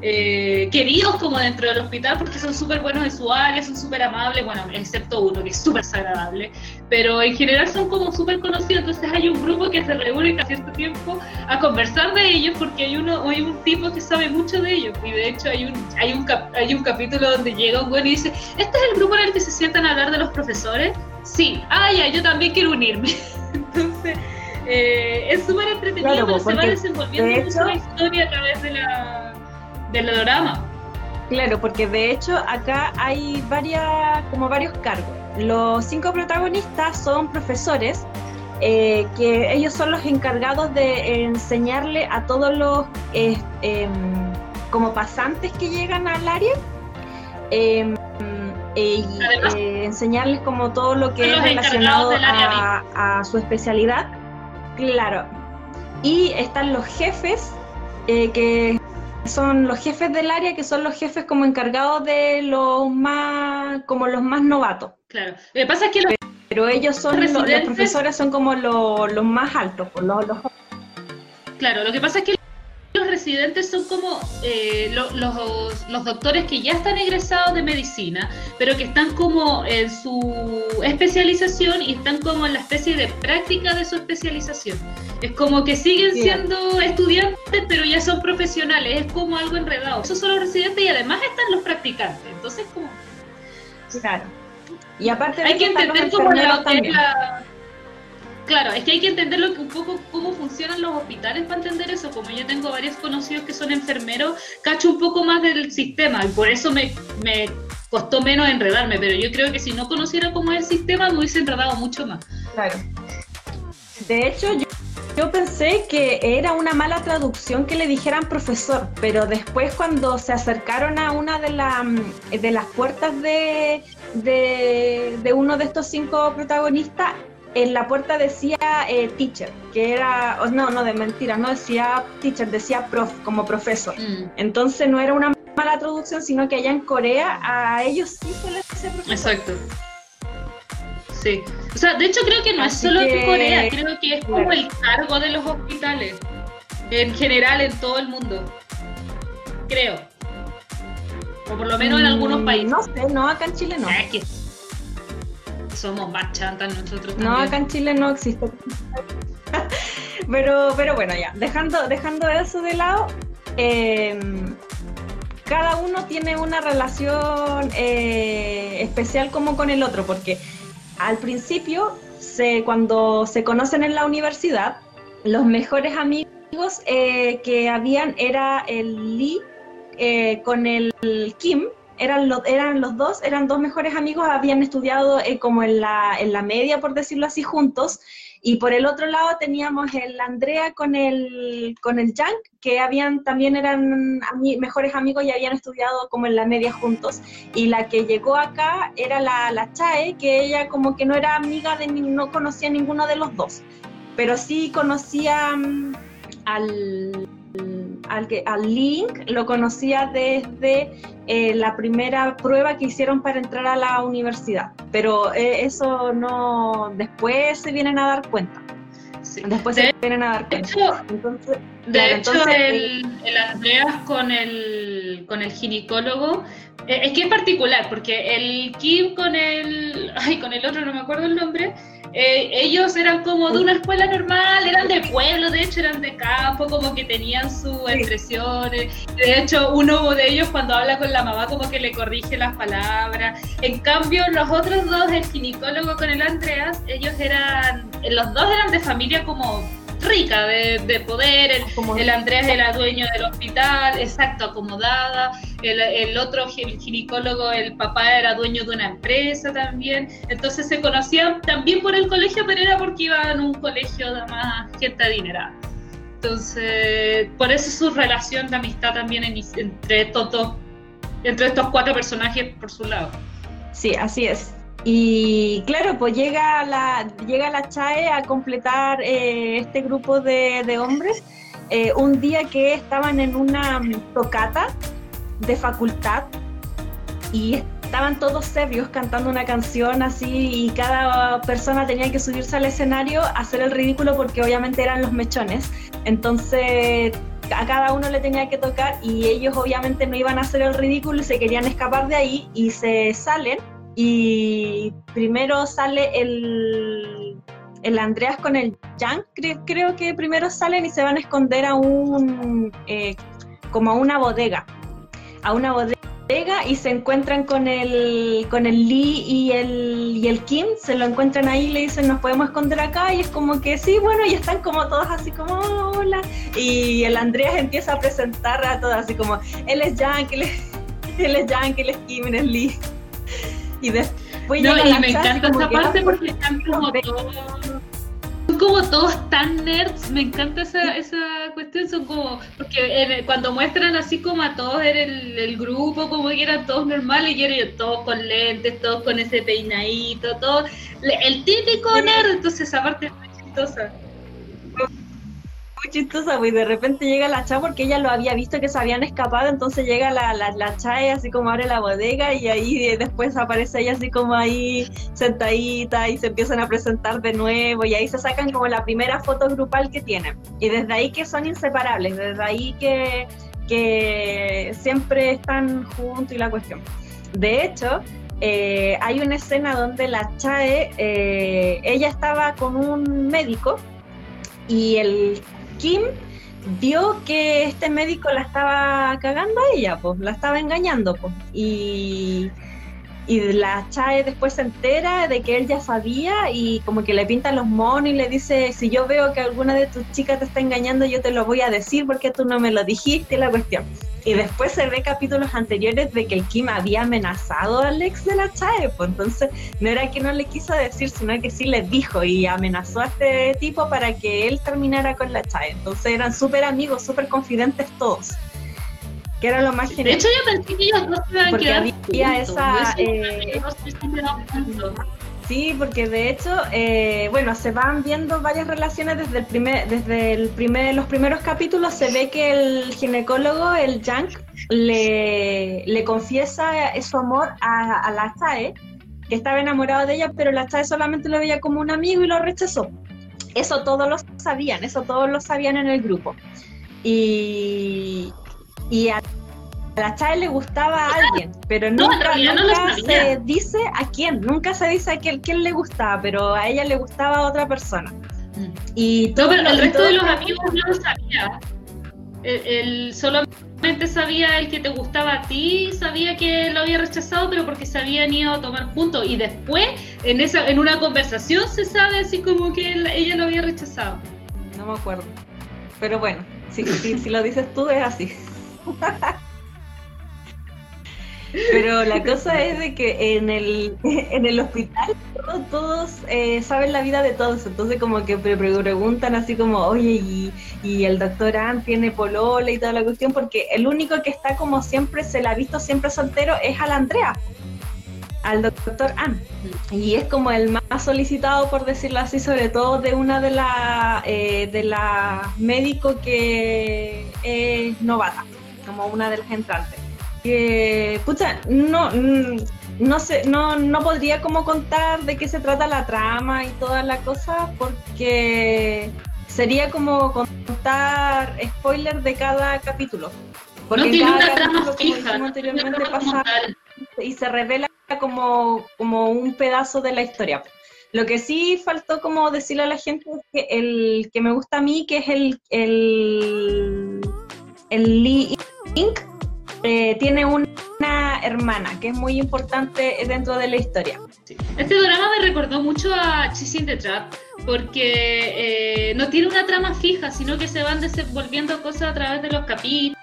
eh, queridos como dentro del hospital porque son súper buenos en su área, son súper amables, bueno, excepto uno que es súper desagradable, pero en general son como súper conocidos, entonces hay un grupo que se reúne cada cierto tiempo a conversar de ellos porque hay uno hay un tipo que sabe mucho de ellos y de hecho hay un hay un, hay un capítulo donde llega un güey y dice, ¿este es el grupo en el que se sientan a hablar de los profesores? Sí, ah, ya, yo también quiero unirme. (laughs) entonces... Eh, es súper entretenido, pero se va desenvolviendo mucho la historia a través de la, del. Claro, porque de hecho acá hay varias, como varios cargos. Los cinco protagonistas son profesores, eh, que ellos son los encargados de enseñarle a todos los eh, em, como pasantes que llegan al área. Em, y eh, enseñarles como todo lo que es relacionado a, a, su especialidad. Claro. Y están los jefes, que son los jefes del área que son los jefes como encargados de los más, como los más novatos. Claro. Lo que pasa es que los pero ellos son los, profesores son como los, más altos, pues, los, los... Claro, lo que pasa es que los residentes son como eh, los, los, doctores que ya están egresados de medicina, pero que están como en su especialización y están como en la especie de práctica de su especialización. Es como que siguen siendo estudiantes, pero ya son profesionales, es como algo enredado. Esos son los residentes y además están los practicantes. Entonces, como... Claro. Y aparte hay que entender cómo la, la Claro, es que hay que entender lo que, un poco cómo funcionan los hospitales para entender eso. Como yo tengo varios conocidos que son enfermeros, cacho un poco más del sistema y por eso me, costó menos enredarme. Pero yo creo que si no conociera cómo es el sistema, me hubiese enredado mucho más. Claro. De hecho, yo, yo pensé que era una mala traducción que le dijeran profesor, pero después cuando se acercaron a una de, la, de las puertas de, de, de uno de estos cinco protagonistas, en la puerta decía eh, teacher, que era, no, no, de mentira, no decía teacher, decía prof, como profesor. Mm. Entonces no era una mala traducción, sino que allá en Corea a ellos sí se les dice profesor. Exacto. Sí. O sea, de hecho creo que no es solo en Corea, creo que es como el cargo de los hospitales, en general en todo el mundo. Creo. O por lo menos en algunos mm, países. No sé, no, acá en Chile no. Ah, somos más chantas nosotros también. No, acá en Chile no existe. (laughs) pero, pero bueno, ya, dejando, dejando eso de lado, em, cada uno tiene una relación eh, especial como con el otro, porque al principio, se, cuando se conocen en la universidad, los mejores amigos eh, que habían era el Lee eh, con el Kim, eran, eran los dos, eran dos mejores amigos, habían estudiado eh, como en la, en la media, por decirlo así, juntos. Y por el otro lado teníamos el Andrea con el, con el Yang, que habían, también eran mejores amigos y habían estudiado como en la media juntos. Y la que llegó acá era la, la Chae, que ella como que no era amiga de, no conocía a ninguno de los dos, pero sí conocía mm, al al, que, al Link lo conocía desde eh, la primera prueba que hicieron para entrar a la universidad, pero eh, eso no, después se vienen a dar cuenta. Después se vienen a dar cuenta. de hecho, el, el, Andreas con el, con el ginecólogo eh, es que es particular, porque el Kim con el, ay, con el otro no me acuerdo el nombre, eh, ellos eran como de una escuela normal, eran de pueblo, de hecho eran de campo, como que tenían sus expresiones. De hecho, uno de ellos cuando habla con la mamá como que le corrige las palabras. En cambio, los otros dos, el ginecólogo con el Andreas, ellos eran, los dos eran de familia como rica de, poder, el, el, Andrés era dueño del hospital, exacto, acomodada, el, el, otro ginecólogo, el papá era dueño de una empresa también, entonces se conocían también por el colegio, pero era porque iban a un colegio de más gente adinerada. Entonces, por eso su relación de amistad también entre, estos entre estos cuatro personajes por su lado. Sí, así es. Y claro, pues llega la, llega la CHAE a completar eh, este grupo de, hombres eh, un día que estaban en una tocata de facultad y estaban todos serios cantando una canción así y cada persona tenía que subirse al escenario a hacer el ridículo porque obviamente eran los mechones. Entonces a cada uno le tenía que tocar y ellos obviamente no iban a hacer el ridículo y se querían escapar de ahí y se salen y primero sale el, el Andreas con el Jan, creo que primero salen y se van a esconder a un, eh, como a una bodega, a una bodega y se encuentran con el, con el Lee y el, y el Kim, se lo encuentran ahí y le dicen nos podemos esconder acá y es como que sí, bueno, y están como todos así como hola y el Andreas empieza a presentar a todos así como él es Yang, él es, (laughs) él es él es Kim, él es Lee y después no, y me encanta esa parte porque están como todos como todos tan nerds, me encanta esa, esa cuestión, son como, porque cuando muestran así como a todos en el, grupo, como que eran todos normales, y eran todos con lentes, todos con ese peinadito, todo, el típico nerd, entonces esa parte es muy chistosa muy chistosa, pues de repente llega la Cha porque ella lo había visto que se habían escapado, entonces llega la, la, la Cha así como abre la bodega y ahí después aparece ella así como ahí sentadita y se empiezan a presentar de nuevo y ahí se sacan como la primera foto grupal que tienen. Y desde ahí que son inseparables, desde ahí que, que siempre están juntos y la cuestión. De hecho, eh, hay una escena donde la Chae, eh, ella estaba con un médico y el Kim vio que este médico la estaba cagando a ella, pues, la estaba engañando, pues, y, y la Chae después se entera de que él ya sabía y como que le pinta los monos y le dice, si yo veo que alguna de tus chicas te está engañando, yo te lo voy a decir porque tú no me lo dijiste, la cuestión. Y después se ve capítulos anteriores de que el Kim había amenazado al ex de la Chae, pues entonces no era que no le quiso decir, sino que sí le dijo y amenazó a este tipo para que él terminara con la Chae. Entonces eran súper amigos, súper confidentes todos. Que era lo más genial. De hecho, yo pensé que ellos no se iban a quedar había esa... Eh, Sí, porque de hecho, eh, bueno, se van viendo varias relaciones desde el primer, desde el primer, los primeros capítulos se ve que el ginecólogo, el Yang, le, le confiesa su amor a, la Chae, que estaba enamorado de ella, pero la Chae solamente lo veía como un amigo y lo rechazó. Eso todos lo sabían, eso todos lo sabían en el grupo. Y, y a a la Chae le gustaba a alguien, pero nunca, se dice a quién, nunca se dice a quién, quién, le gustaba, pero a ella le gustaba a otra persona. Mm. Y todo, pero el resto de los amigos no lo sabía. Él, solamente sabía el que te gustaba a ti, sabía que lo había rechazado, pero porque se habían ido a tomar juntos. Y después, en esa en una conversación, se sabe así como que ella lo había rechazado. No me acuerdo. Pero bueno, si, si lo dices tú, es así. (laughs) Pero la cosa es de que en el, (laughs) en el hospital todos, eh, saben la vida de todos, entonces como que preguntan así como, oye, y, el doctor Ann tiene polola y toda la cuestión, porque el único que está como siempre, se la ha visto siempre soltero, es al Andrea, al doctor Ann. Y es como el más solicitado, por decirlo así, sobre todo de una de las eh, de la médicos que es novata, como una de las entrantes que, pucha, no, mm, no sé, no, no podría como contar de qué se trata la trama y toda la cosa, porque sería como contar spoilers de cada capítulo. Porque no tiene una trama fija. anteriormente pasa y se revela como, como un pedazo de la historia. Lo que sí faltó como decirle a la gente es que el que me gusta a mí, que es el, el, el Lee Inc., eh, tiene una hermana que es muy importante dentro de la historia. Este drama me recordó mucho a Chasing the Trap porque eh, no tiene una trama fija, sino que se van desenvolviendo cosas a través de los capítulos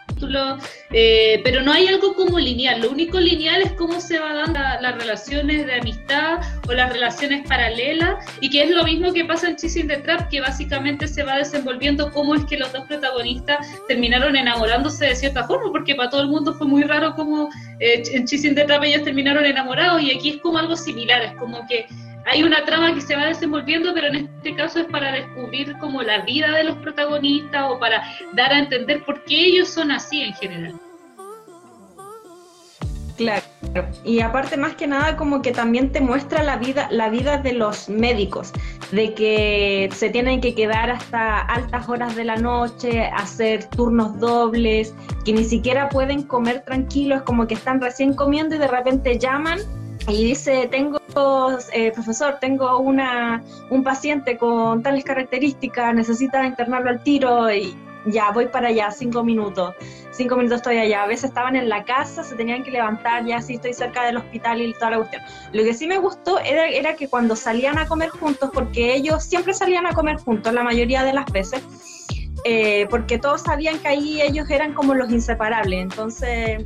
eh, pero no hay algo como lineal. Lo único lineal es cómo se van dando las relaciones de amistad o las relaciones paralelas, y que es lo mismo que pasa en Chasing the Trap, que básicamente se va desenvolviendo cómo es que los dos protagonistas terminaron enamorándose de cierta forma, porque para todo el mundo fue muy raro cómo eh, en Chasing the Trap ellos terminaron enamorados, y aquí es como algo similar, es como que hay una trama que se va desenvolviendo, pero en este caso es para descubrir como la vida de los protagonistas o para dar a entender por qué ellos son así en general. Claro. y aparte más que nada como que también te muestra la vida, la vida de los médicos, de que se tienen que quedar hasta altas horas de la noche, hacer turnos dobles, que ni siquiera pueden comer tranquilos, como que están recién comiendo y de repente llaman y dice, tengo, eh, profesor, tengo una, un paciente con tales características, necesita internarlo al tiro y ya voy para allá, cinco minutos cinco minutos estoy allá. A veces estaban en la casa, se tenían que levantar, ya sí estoy cerca del hospital y toda la cuestión. Lo que sí me gustó era, era que cuando salían a comer juntos, porque ellos siempre salían a comer juntos la mayoría de las veces, eh, porque todos sabían que ahí ellos eran como los inseparables, entonces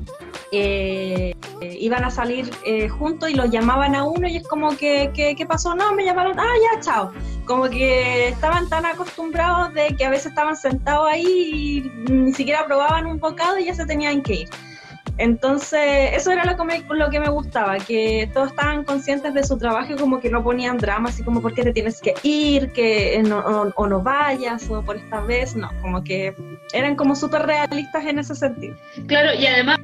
eh, iban a salir eh, juntos y los llamaban a uno y es como que, ¿qué pasó? No, me llamaron, ah, ya, chao. Como que estaban tan acostumbrados de que a veces estaban sentados ahí y ni siquiera probaban un bocado y ya se tenían que ir. Entonces, eso era lo que, me, lo que me gustaba, que todos estaban conscientes de su trabajo y como que no ponían drama, así como, ¿por qué te tienes que ir? que no, o, no vayas, o por esta vez, no, como que eran como súper realistas en ese sentido. Claro, y además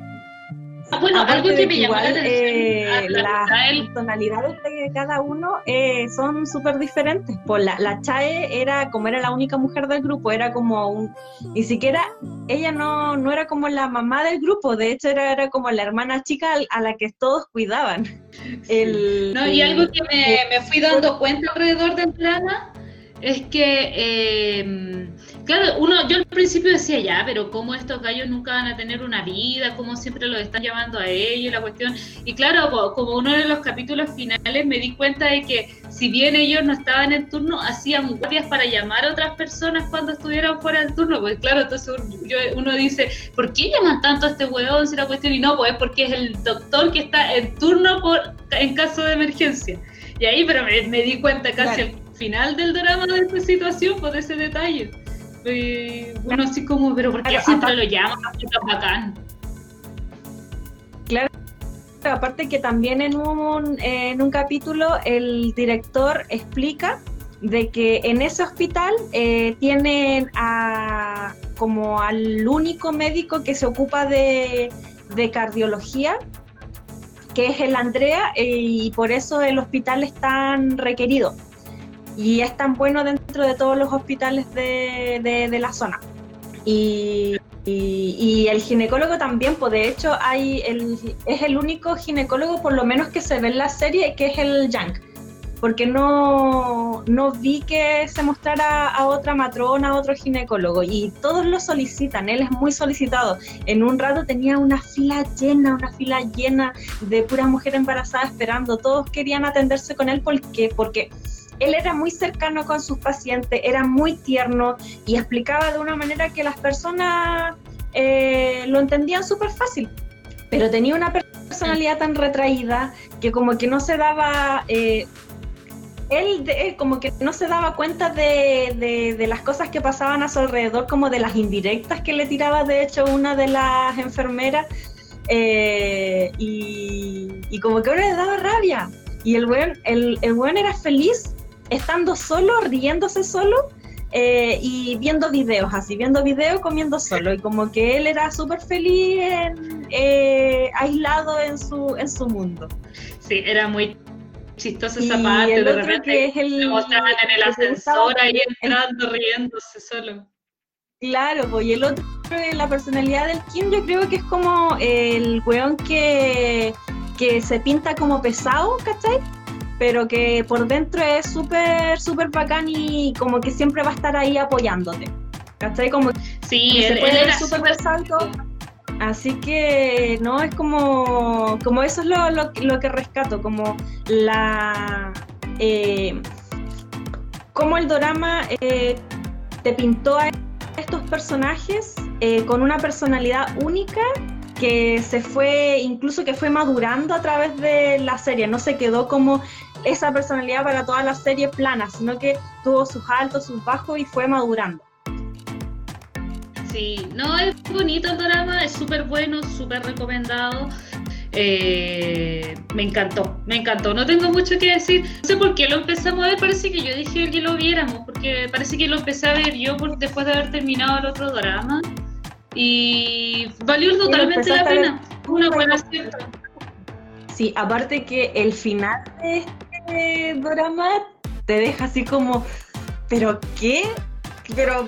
Ah, bueno, algo que me llamó la atención. Eh, las personalidades de cada uno eh, son súper diferentes. Pues la, la, Chae era, como era la única mujer del grupo, era como un. Ni siquiera ella no, no era como la mamá del grupo, de hecho era, era como la hermana chica a la que todos cuidaban. no, y algo que me, me fui dando cuenta alrededor de Plana es que. Eh, Claro, uno, yo al principio decía ya, pero cómo estos gallos nunca van a tener una vida, cómo siempre los están llamando a ellos, la cuestión. Y claro, como uno de los capítulos finales me di cuenta de que si bien ellos no estaban en turno, hacían guardias para llamar a otras personas cuando estuvieran fuera del turno. Pues claro, entonces uno dice, ¿por qué llaman tanto a este huevón si la cuestión? Y no, pues porque es el doctor que está en turno por en caso de emergencia. Y ahí, pero me, di cuenta casi al final del drama de esta situación, por ese detalle bueno, así como, pero ¿por qué siempre lo llaman? bacán. Claro, aparte que también en un, en un capítulo el director explica de que en ese hospital eh, tienen a, como al único médico que se ocupa de, de cardiología, que es el Andrea, eh, y por eso el hospital es tan requerido y es tan bueno dentro de todos los hospitales de, de, la zona. Y, y, el ginecólogo también, pues de hecho hay el, es el único ginecólogo, por lo menos que se ve en la serie, que es el Yang. Porque no, no vi que se mostrara a otra matrona, a otro ginecólogo. Y todos lo solicitan, él es muy solicitado. En un rato tenía una fila llena, una fila llena de puras mujeres embarazadas esperando. Todos querían atenderse con él porque, porque él era muy cercano con sus pacientes, era muy tierno y explicaba de una manera que las personas eh, lo entendían súper fácil, pero tenía una personalidad tan retraída que como que no se daba... Eh, él, como que no se daba cuenta de, las cosas que pasaban a su alrededor, como de las indirectas que le tiraba de hecho una de las enfermeras, eh, y, como que ahora le daba rabia. Y el buen, el, el buen era feliz estando solo, riéndose solo eh, y viendo videos, así, viendo videos comiendo solo. Y como que él era súper feliz, eh, aislado en su, en su mundo. Sí, era muy chistosa esa parte. de repente que es el, mostraban en el ascensor ahí entrando, riéndose solo. Claro, pues, y el otro, la personalidad del Kim, yo creo que es como el weón que, que se pinta como pesado, ¿cachai? Pero que por dentro es súper, súper bacán y como que siempre va a estar ahí apoyándote. ¿Cachai? Como sí, él, se puede ver súper salto. Así que, no, es como, como eso es lo, lo, que rescato, como la... Eh, como el drama eh, te pintó a estos personajes eh, con una personalidad única que se fue, incluso que fue madurando a través de la serie, no se quedó como esa personalidad para toda la serie plana, sino que tuvo sus altos, sus bajos y fue madurando. Sí, no, es bonito el drama, es súper bueno, súper recomendado. Eh, me encantó, me encantó. No tengo mucho que decir. No sé por qué lo empezamos a ver. Parece que yo dije que lo viéramos, porque parece que lo empecé a ver yo después de haber terminado el otro drama. Y valió totalmente la pena. Una buena cierta. Sí, aparte que el final de este drama te deja así como, ¿pero qué? Pero,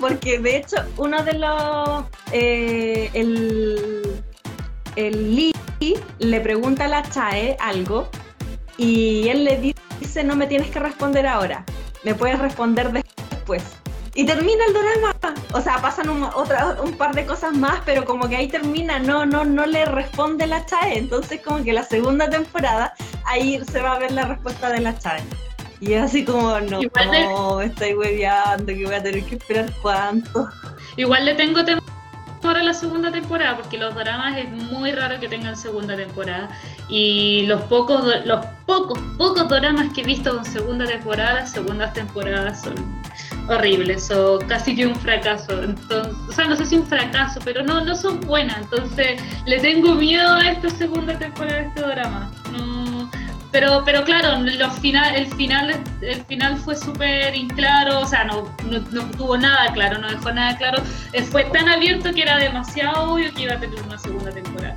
porque de hecho uno de los, eh, el, el Lee le pregunta a la Chae algo y él le dice, no me tienes que responder ahora, me puedes responder después. Y termina el drama. O sea, pasan un, otra, un par de cosas más, pero como que ahí termina, no, no, no le responde la Chae. Entonces como que la segunda temporada, ahí se va a ver la respuesta de la Chae. Y es así como, no, me estoy hueveando, que voy a tener que esperar cuánto. Igual le tengo temor a la segunda temporada, porque los dramas es muy raro que tengan segunda temporada. Y los pocos, los pocos, pocos dramas que he visto con segunda temporada, las segundas temporadas son horribles o casi que un fracaso. Entonces, o sea, no sé si un fracaso, pero no, no son buenas. Entonces, le tengo miedo a esta segunda temporada de este drama. No, pero, pero claro, los final, el final, el final fue súper inclaro, o sea, no, no, tuvo nada claro, no dejó nada claro. Eh, fue tan abierto que era demasiado obvio que iba a tener una segunda temporada.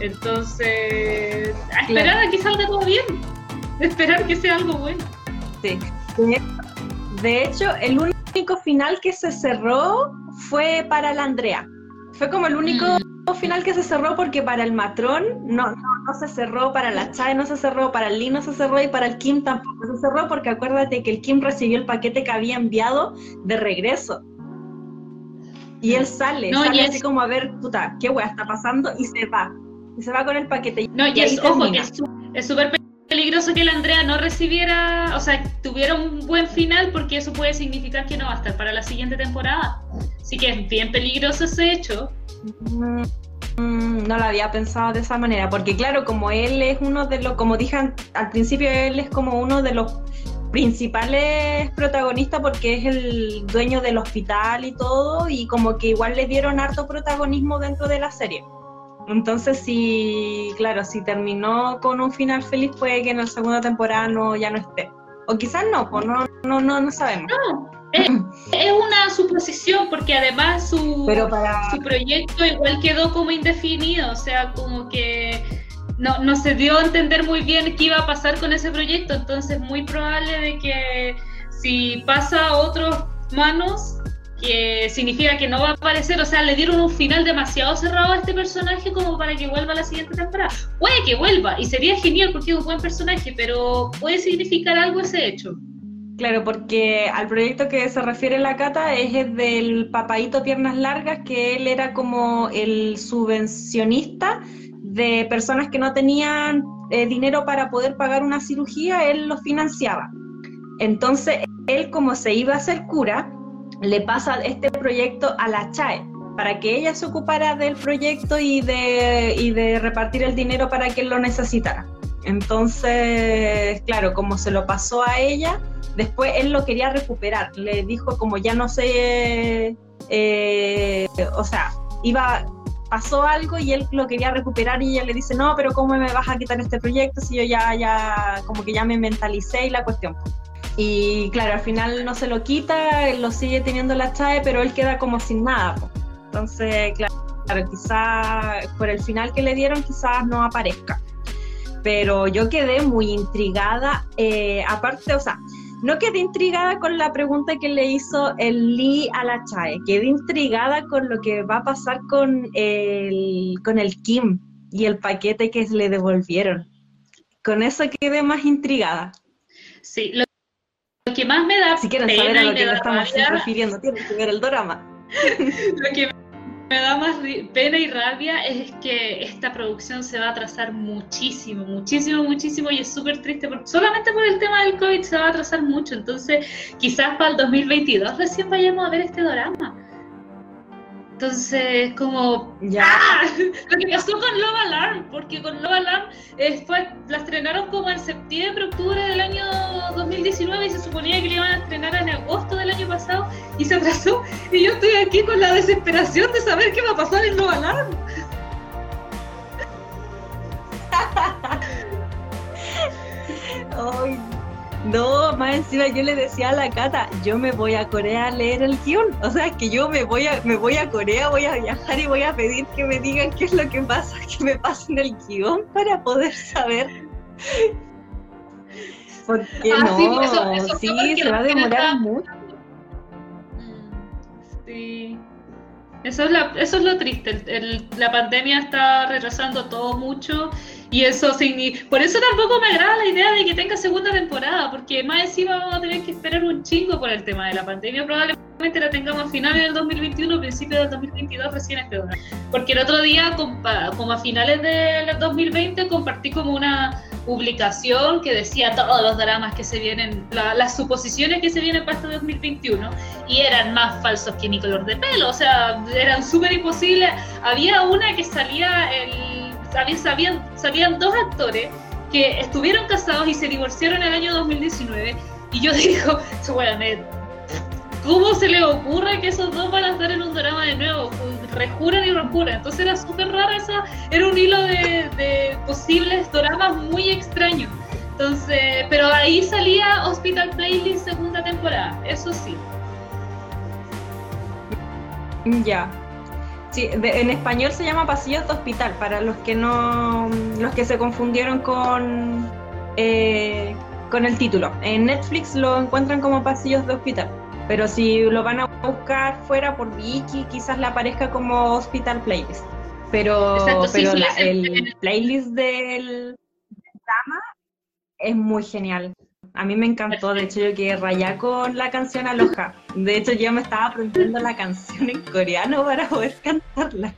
Entonces, a esperar a que salga todo bien, esperar que sea algo bueno. Sí. De hecho, el único final que se cerró fue para la Andrea. Fue como el único mm. final que se cerró porque para el Matrón no, no, se cerró, para la Chae no se cerró, para el Lee no se cerró y para el Kim tampoco se cerró porque acuérdate que el Kim recibió el paquete que había enviado de regreso. Y él sale, sale así como a ver, puta, qué wea está pasando y se va. Y se va con el paquete. No, y, es, ojo, es súper peligroso que la Andrea no recibiera, o sea, tuviera un buen final porque eso puede significar que no va a estar para la siguiente temporada. Así que es bien peligroso ese hecho. Mm, no lo había pensado de esa manera, porque claro, como él es uno de los, como dije al principio, él es como uno de los principales protagonistas porque es el dueño del hospital y todo, y como que igual le dieron harto protagonismo dentro de la serie. Entonces, si, claro, si terminó con un final feliz, puede que en la segunda temporada no, ya no esté. O quizás no, pues no, no, no, no sabemos. No, es, una suposición, porque además su, su proyecto igual quedó como indefinido, o sea, como que no, no se dio a entender muy bien qué iba a pasar con ese proyecto, entonces muy probable de que si pasa a otras manos, que significa que no va a aparecer, o sea, le dieron un final demasiado cerrado a este personaje como para que vuelva a la siguiente temporada. Puede que vuelva y sería genial porque es un buen personaje, pero puede significar algo ese hecho. Claro, porque al proyecto que se refiere la Cata es el del papaito Piernas Largas, que él era como el subvencionista de personas que no tenían eh, dinero para poder pagar una cirugía, él lo financiaba. Entonces, él como se iba a hacer cura, le pasa este proyecto a la CHAE para que ella se ocupara del proyecto y de, y de repartir el dinero para quien lo necesitara. Entonces, claro, como se lo pasó a ella, después él lo quería recuperar. Le dijo como ya no sé, eh, o sea, iba, pasó algo y él lo quería recuperar y ella le dice, no, pero ¿cómo me vas a quitar este proyecto si yo ya, ya, como que ya me mentalicé y la cuestión. Y claro, al final no se lo quita, lo sigue teniendo la chave, pero él queda como sin nada. Entonces, claro, quizás por el final que le dieron, quizás no aparezca. Pero yo quedé muy intrigada, eh, aparte, o sea, no quedé intrigada con la pregunta que le hizo el Lee a la Chae, quedé intrigada con lo que va a pasar con el, con el Kim y el paquete que le devolvieron. Con eso quedé más intrigada. Sí, lo que más me da si quieren saber a lo que nos estamos refiriendo, tienen que ver el drama. (laughs) lo que me da más pena y rabia es que esta producción se va a atrasar muchísimo, muchísimo, muchísimo y es súper triste porque solamente por el tema del COVID se va a atrasar mucho. Entonces, quizás para el 2022 recién vayamos a ver este drama. Entonces, como. ¡Ya! ¡Ah! Lo que pasó con Love Alarm, porque con Love Alarm eh, la estrenaron como en septiembre, octubre del año 2019 y se suponía que la iban a estrenar en agosto del año pasado y se atrasó. Y yo estoy aquí con la desesperación de saber qué va a pasar en Love Alarm. No, más encima yo le decía a la Cata, yo me voy a Corea a leer el guion. O sea, que yo me voy a, me voy a Corea, voy a viajar y voy a pedir que me digan qué es lo que pasa, (laughs) que me pasen el guion para poder saber. Porque Ah, no, sí, eso- eso sí, se va a demorar mucho. Sí. Eso es, la- eso es lo triste. el- el- la pandemia está retrasando todo mucho y eso significa. Por eso tampoco me agrada la idea de que tenga segunda temporada, porque más encima vamos a tener que esperar un chingo por el tema de la pandemia. Probablemente la tengamos a finales del 2021, principios del 2022, recién este. Porque el otro día, como a finales del 2020, compartí como una publicación que decía todos los dramas que se vienen, la- las suposiciones que se vienen para este 2021 y eran más falsos que mi color de pelo, o sea, eran súper imposibles. Había una que salía, el, había- sabían, salían dos actores que estuvieron casados y se divorciaron en el año 2019 y yo (laughs) digo, bueno, eh, ¿cómo se le ocurre que esos dos van a estar en un drama de nuevo? Rejuran y rejuran. Entonces era súper rara esa, era un hilo de, de posibles dramas muy extraños. Entonces, pero ahí salía Hospital Playlist segunda temporada, eso sí. Ya. Sí, de- en español se llama Pasillos de Hospital, para los que no, los que se confundieron con, eh, con el título. En Netflix lo encuentran como Pasillos de Hospital, pero si lo van a buscar fuera por Wiki, quizás le aparezca como Hospital Playlist. Pero, Exacto, sí, pero suele la- el playlist del drama es muy genial. A mí me encantó, de hecho yo quedé rayada con la canción Aloha. De hecho yo me estaba aprendiendo la canción en coreano para poder cantarla.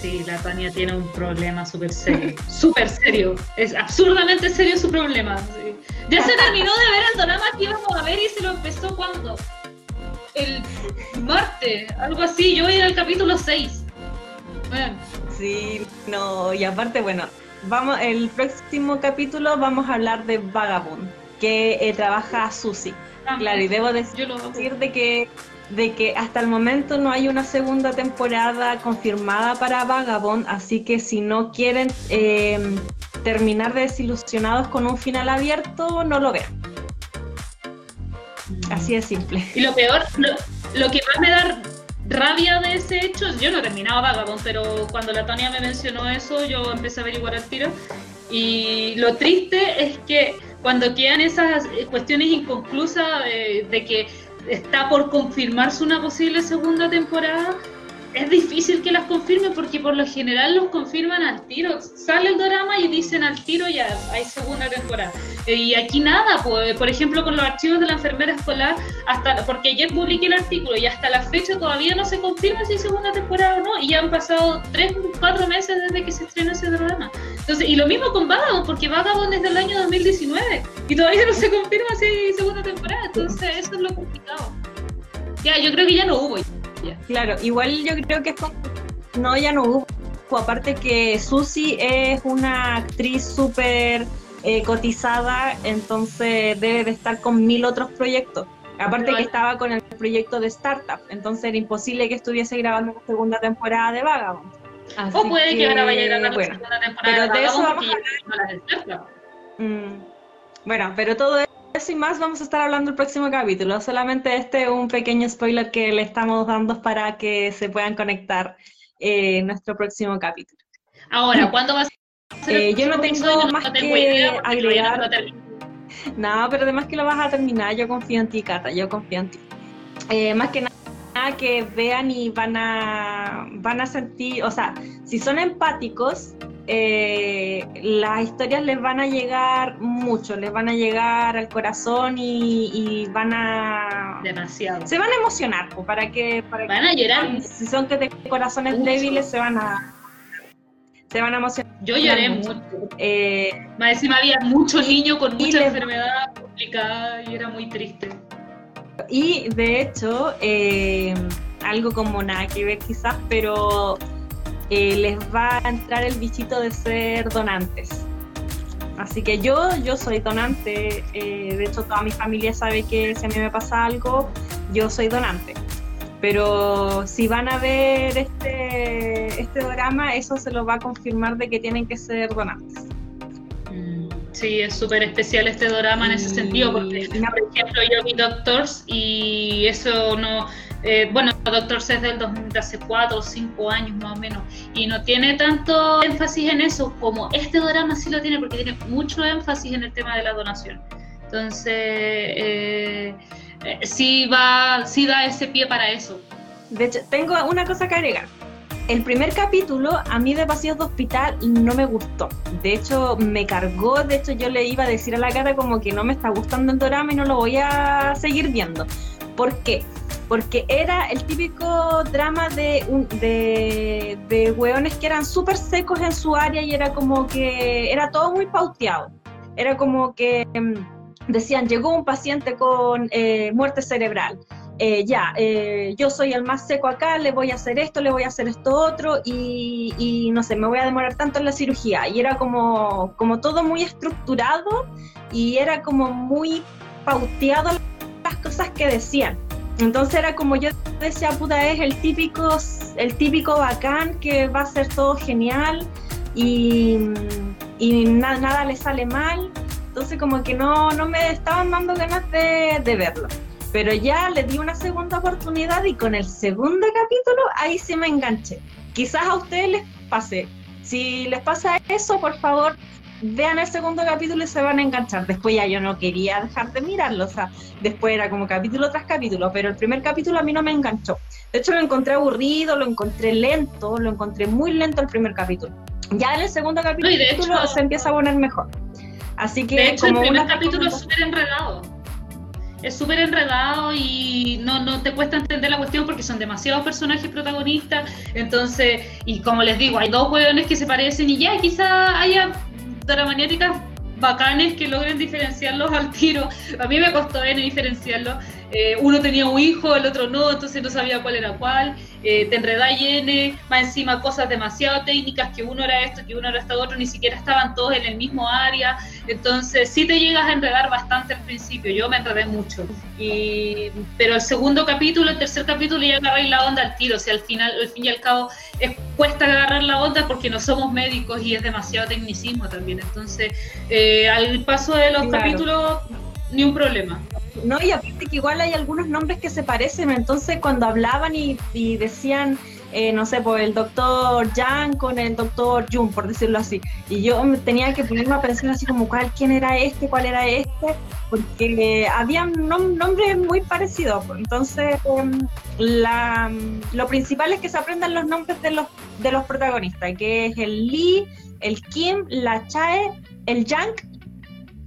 Sí, la Tania tiene un problema súper serio. Súper serio. Es absurdamente serio su problema. sí. Ya se terminó de ver el drama que íbamos a ver y se lo empezó cuando. El martes, algo así. Yo voy en el capítulo 6. Bueno, Sí, no, y aparte, bueno, vamos, el próximo capítulo vamos a hablar de Vagabond, que eh, trabaja Susi. Claro, y debo decir de que de que hasta el momento no hay una segunda temporada confirmada para Vagabond, así que si no quieren eh, terminar de desilusionados con un final abierto, no lo vean. Así de simple. Y lo peor, lo, lo que más me da rabia de ese hecho, yo no he terminado Vagabond, pero cuando la Tania me mencionó eso, yo empecé a averiguar al tiro. Y lo triste es que cuando quedan esas eh, cuestiones inconclusas de, de que está por confirmarse una posible segunda temporada, es difícil que las confirmen porque por lo general los confirman al tiro. Sale el drama y dicen al tiro ya hay segunda temporada. Y aquí nada, pues, por ejemplo con los archivos de la enfermera escolar, hasta porque ayer publiqué el artículo y hasta la fecha todavía no se confirma si hay segunda temporada o no, y ya han pasado 3, 4 meses desde que se estrenó ese drama. Entonces, y lo mismo con Vagabond, porque Vagabond es del año 2019 y todavía no se confirma si hay segunda temporada, entonces eso es lo complicado. Ya, yo creo que ya no hubo. Ya. Claro, igual yo creo que es con- no, ya no hubo. Aparte que Susi es una actriz súper eh, cotizada, entonces debe de estar con mil otros proyectos. Aparte que estaba con el proyecto de Startup, entonces era imposible que estuviese grabando la segunda temporada de Vagabond. Así O puede que, ahora vaya a grabar la bueno, segunda temporada pero de eso vamos las descarta. Mm, Bueno, pero todo eso y más vamos a estar hablando el próximo capítulo. Solamente este es un pequeño spoiler que le estamos dando para que se puedan conectar eh, en nuestro próximo capítulo. Ahora, ¿cuándo va a ser? (laughs) Eh, yo no tengo más no tengo que idea agregar. No, pero además que lo vas a terminar, yo confío en ti, Cata, yo confío en ti. Eh, más que nada que vean y van a, van a sentir, o sea, si son empáticos, eh, las historias les van a llegar mucho, les van a llegar al corazón y, y van a... Demasiado. Se van a emocionar, pues, para que... Para Van a llorar. si son que de corazones Mucho. débiles, se van a... Se van a emocionar. Yo lloré mucho. mucho. Eh, Más encima había muchos niños con mucha les- enfermedad complicada y era muy triste. Y de hecho, eh, algo como nada que ver quizás, pero eh, les va a entrar el bichito de ser donantes. Así que yo, yo soy donante, eh, de hecho toda mi familia sabe que si a mí me pasa algo, yo soy donante. Pero si van a ver este, este drama, eso se lo va a confirmar de que tienen que ser donantes. Mm, Sí, es súper especial este drama en ese sentido, porque, por ejemplo, yo vi Doctors y eso no. Eh, bueno, Doctors es del de hace cuatro o cinco años más o menos, y no tiene tanto énfasis en eso como este drama sí lo tiene, porque tiene mucho énfasis en el tema de la donación. Entonces, eh, eh, sí, va, sí da ese pie para eso. De hecho, tengo una cosa que agregar el primer capítulo a mí de Pasillos de Hospital no me gustó. De hecho, me cargó. De hecho, yo le iba a decir a la cara como que no me está gustando el drama y no lo voy a seguir viendo. ¿Por qué? Porque era el típico drama de, de, de hueones que eran súper secos en su área y era como que era todo muy pauteado. Era como que mm, decían, llegó un paciente con eh, muerte cerebral eh, ya, eh, yo soy el más seco acá, le voy a hacer esto, le voy a hacer esto otro y, no sé, me voy a demorar tanto en la cirugía. Y era como, como todo muy estructurado y era como muy pauteado las cosas que decían. Entonces era como yo decía, puta, es el típico, el típico bacán que va a ser todo genial y, nada le sale mal. Entonces como que no, no me estaban dando ganas de, de verlo. Pero ya le di una segunda oportunidad y con el segundo capítulo ahí sí me enganché. Quizás a ustedes les pase. Si les pasa eso, por favor, vean el segundo capítulo y se van a enganchar. Después ya yo no quería dejar de mirarlo, o sea, después era como capítulo tras capítulo, pero el primer capítulo a mí no me enganchó. De hecho, lo encontré aburrido, lo encontré lento, lo encontré muy lento el primer capítulo. Ya en el segundo capítulo se empieza a poner mejor. Así que, de hecho, como el primer capítulo es súper enredado es súper enredado y no, no te cuesta entender la cuestión porque son demasiados personajes protagonistas. Entonces, y como les digo, hay dos hueones que se parecen y ya quizá haya dramaniáticas bacanes que logren diferenciarlos al tiro. A mí me costó bien diferenciarlos. Eh, uno tenía un hijo, el otro no, entonces no sabía cuál era cuál. Eh, te enredáis N, más encima cosas demasiado técnicas, que uno era esto, que uno era esto otro, ni siquiera estaban todos en el mismo área. Entonces sí te llegas a enredar bastante al principio, yo me enredé mucho. Y, pero el segundo capítulo, el tercer capítulo ya agarráis la onda al tiro, o sea, al final, al fin y al cabo, es, cuesta agarrar la onda porque no somos médicos y es demasiado tecnicismo también. Entonces, eh, al paso de los capítulos, ni un problema. No, y aparte que igual hay algunos nombres que se parecen, entonces cuando hablaban y, decían, eh, no sé, pues el doctor Jan con el doctor Jun, por decirlo así, y yo tenía que ponerme a pensar así como, ¿cuál, quién era este, cuál era este? Porque habían nombres muy parecidos, pues. entonces em, la, lo principal es que se aprendan los nombres de los, de los protagonistas, que es el Lee, el Kim, la Chae, el Yang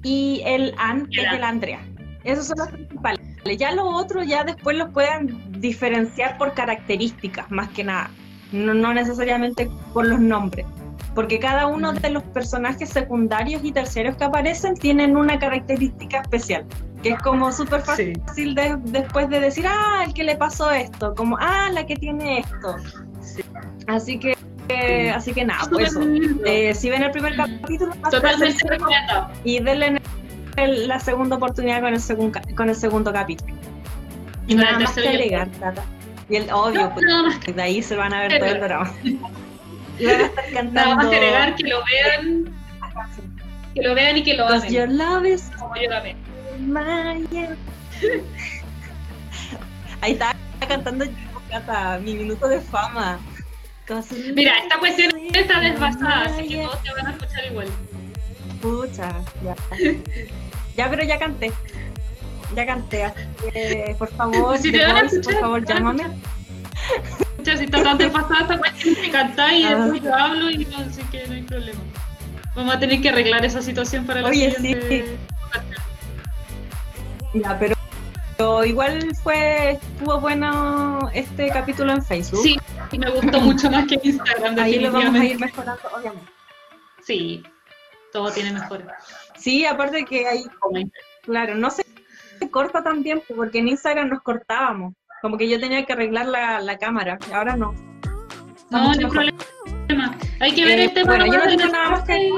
y el An, que es el Andrea. Esos son los principales. Ya los otros ya después los pueden diferenciar por características, más que nada. No, necesariamente por los nombres. Porque cada uno de los personajes secundarios y terceros que aparecen tienen una característica especial. Que es como súper fácil después de decir, ah, el que le pasó esto. Como, ah, la que tiene esto. Así que así que nada, pues eh, si ven el primer capítulo, totalmente y denle la segunda oportunidad con el, segundo con el segundo capítulo. Y nada más que alegar, Y el obvio, pues, de ahí se van a ver todo el drama. (laughs) Y van a estar cantando. Nada más que agregar que lo vean. Que lo vean y que lo amen. Your love is como yo (laughs) Ahí está cantando mi minuto de fama. Mira, esta cuestión está desfasada, así que todos te van a escuchar igual. Escucha, ya. (laughs) ya, pero ya canté. Ya canté, por favor, si te a escuchar, por favor, llámame. Escucha, si está tan desfasada esta cuestión, que cantáis y después yo hablo y no, así que no hay problema. Vamos a tener que arreglar esa situación para la Oye, siguiente. Sí. Ya, pero pero igual fue, estuvo bueno este capítulo en Facebook. Sí, me gustó mucho más que Instagram. (laughs) Ahí lo vamos a ir mejorando, obviamente. Sí, todo tiene mejor. Sí, aparte que ahí, claro, no se corta tan bien porque en Instagram nos cortábamos. Como que yo tenía que arreglar la, la cámara, ahora no. no, no hay problema. Hay que ver eh, este bueno, yo no tengo nada más que...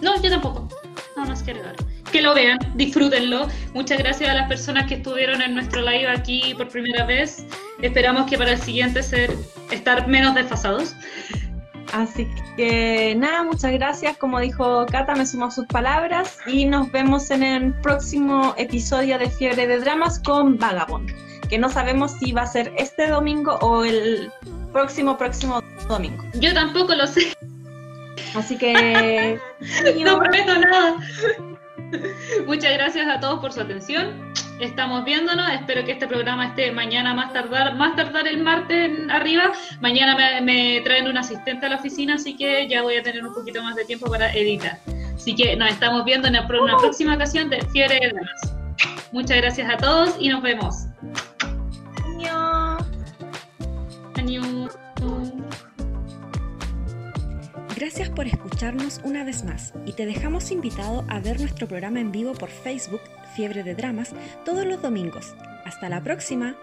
No, yo tampoco. Nada más que agregar que lo vean, disfrútenlo. Muchas gracias a las personas que estuvieron en nuestro live aquí por primera vez. Esperamos que para el siguiente ser estar menos desfasados. Así que nada, muchas gracias. Como dijo Cata, me sumo a sus palabras y nos vemos en el próximo episodio de Fiebre de Dramas con Vagabond, que no sabemos si va a ser este domingo o el próximo, próximo domingo. Yo tampoco lo sé. Así que... (laughs) no prometo nada. Muchas gracias a todos por su atención. Estamos viéndonos. Espero que este programa esté mañana más tardar, más tardar el martes arriba. Mañana me, traen un asistente a la oficina, así que ya voy a tener un poquito más de tiempo para editar. Así que nos estamos viendo en una próxima ocasión de Fiebre de Dramas. Muchas gracias a todos y nos vemos. Gracias por escucharnos una vez más y te dejamos invitado a ver nuestro programa en vivo por Facebook, Fiebre de Dramas, todos los domingos. Hasta la próxima.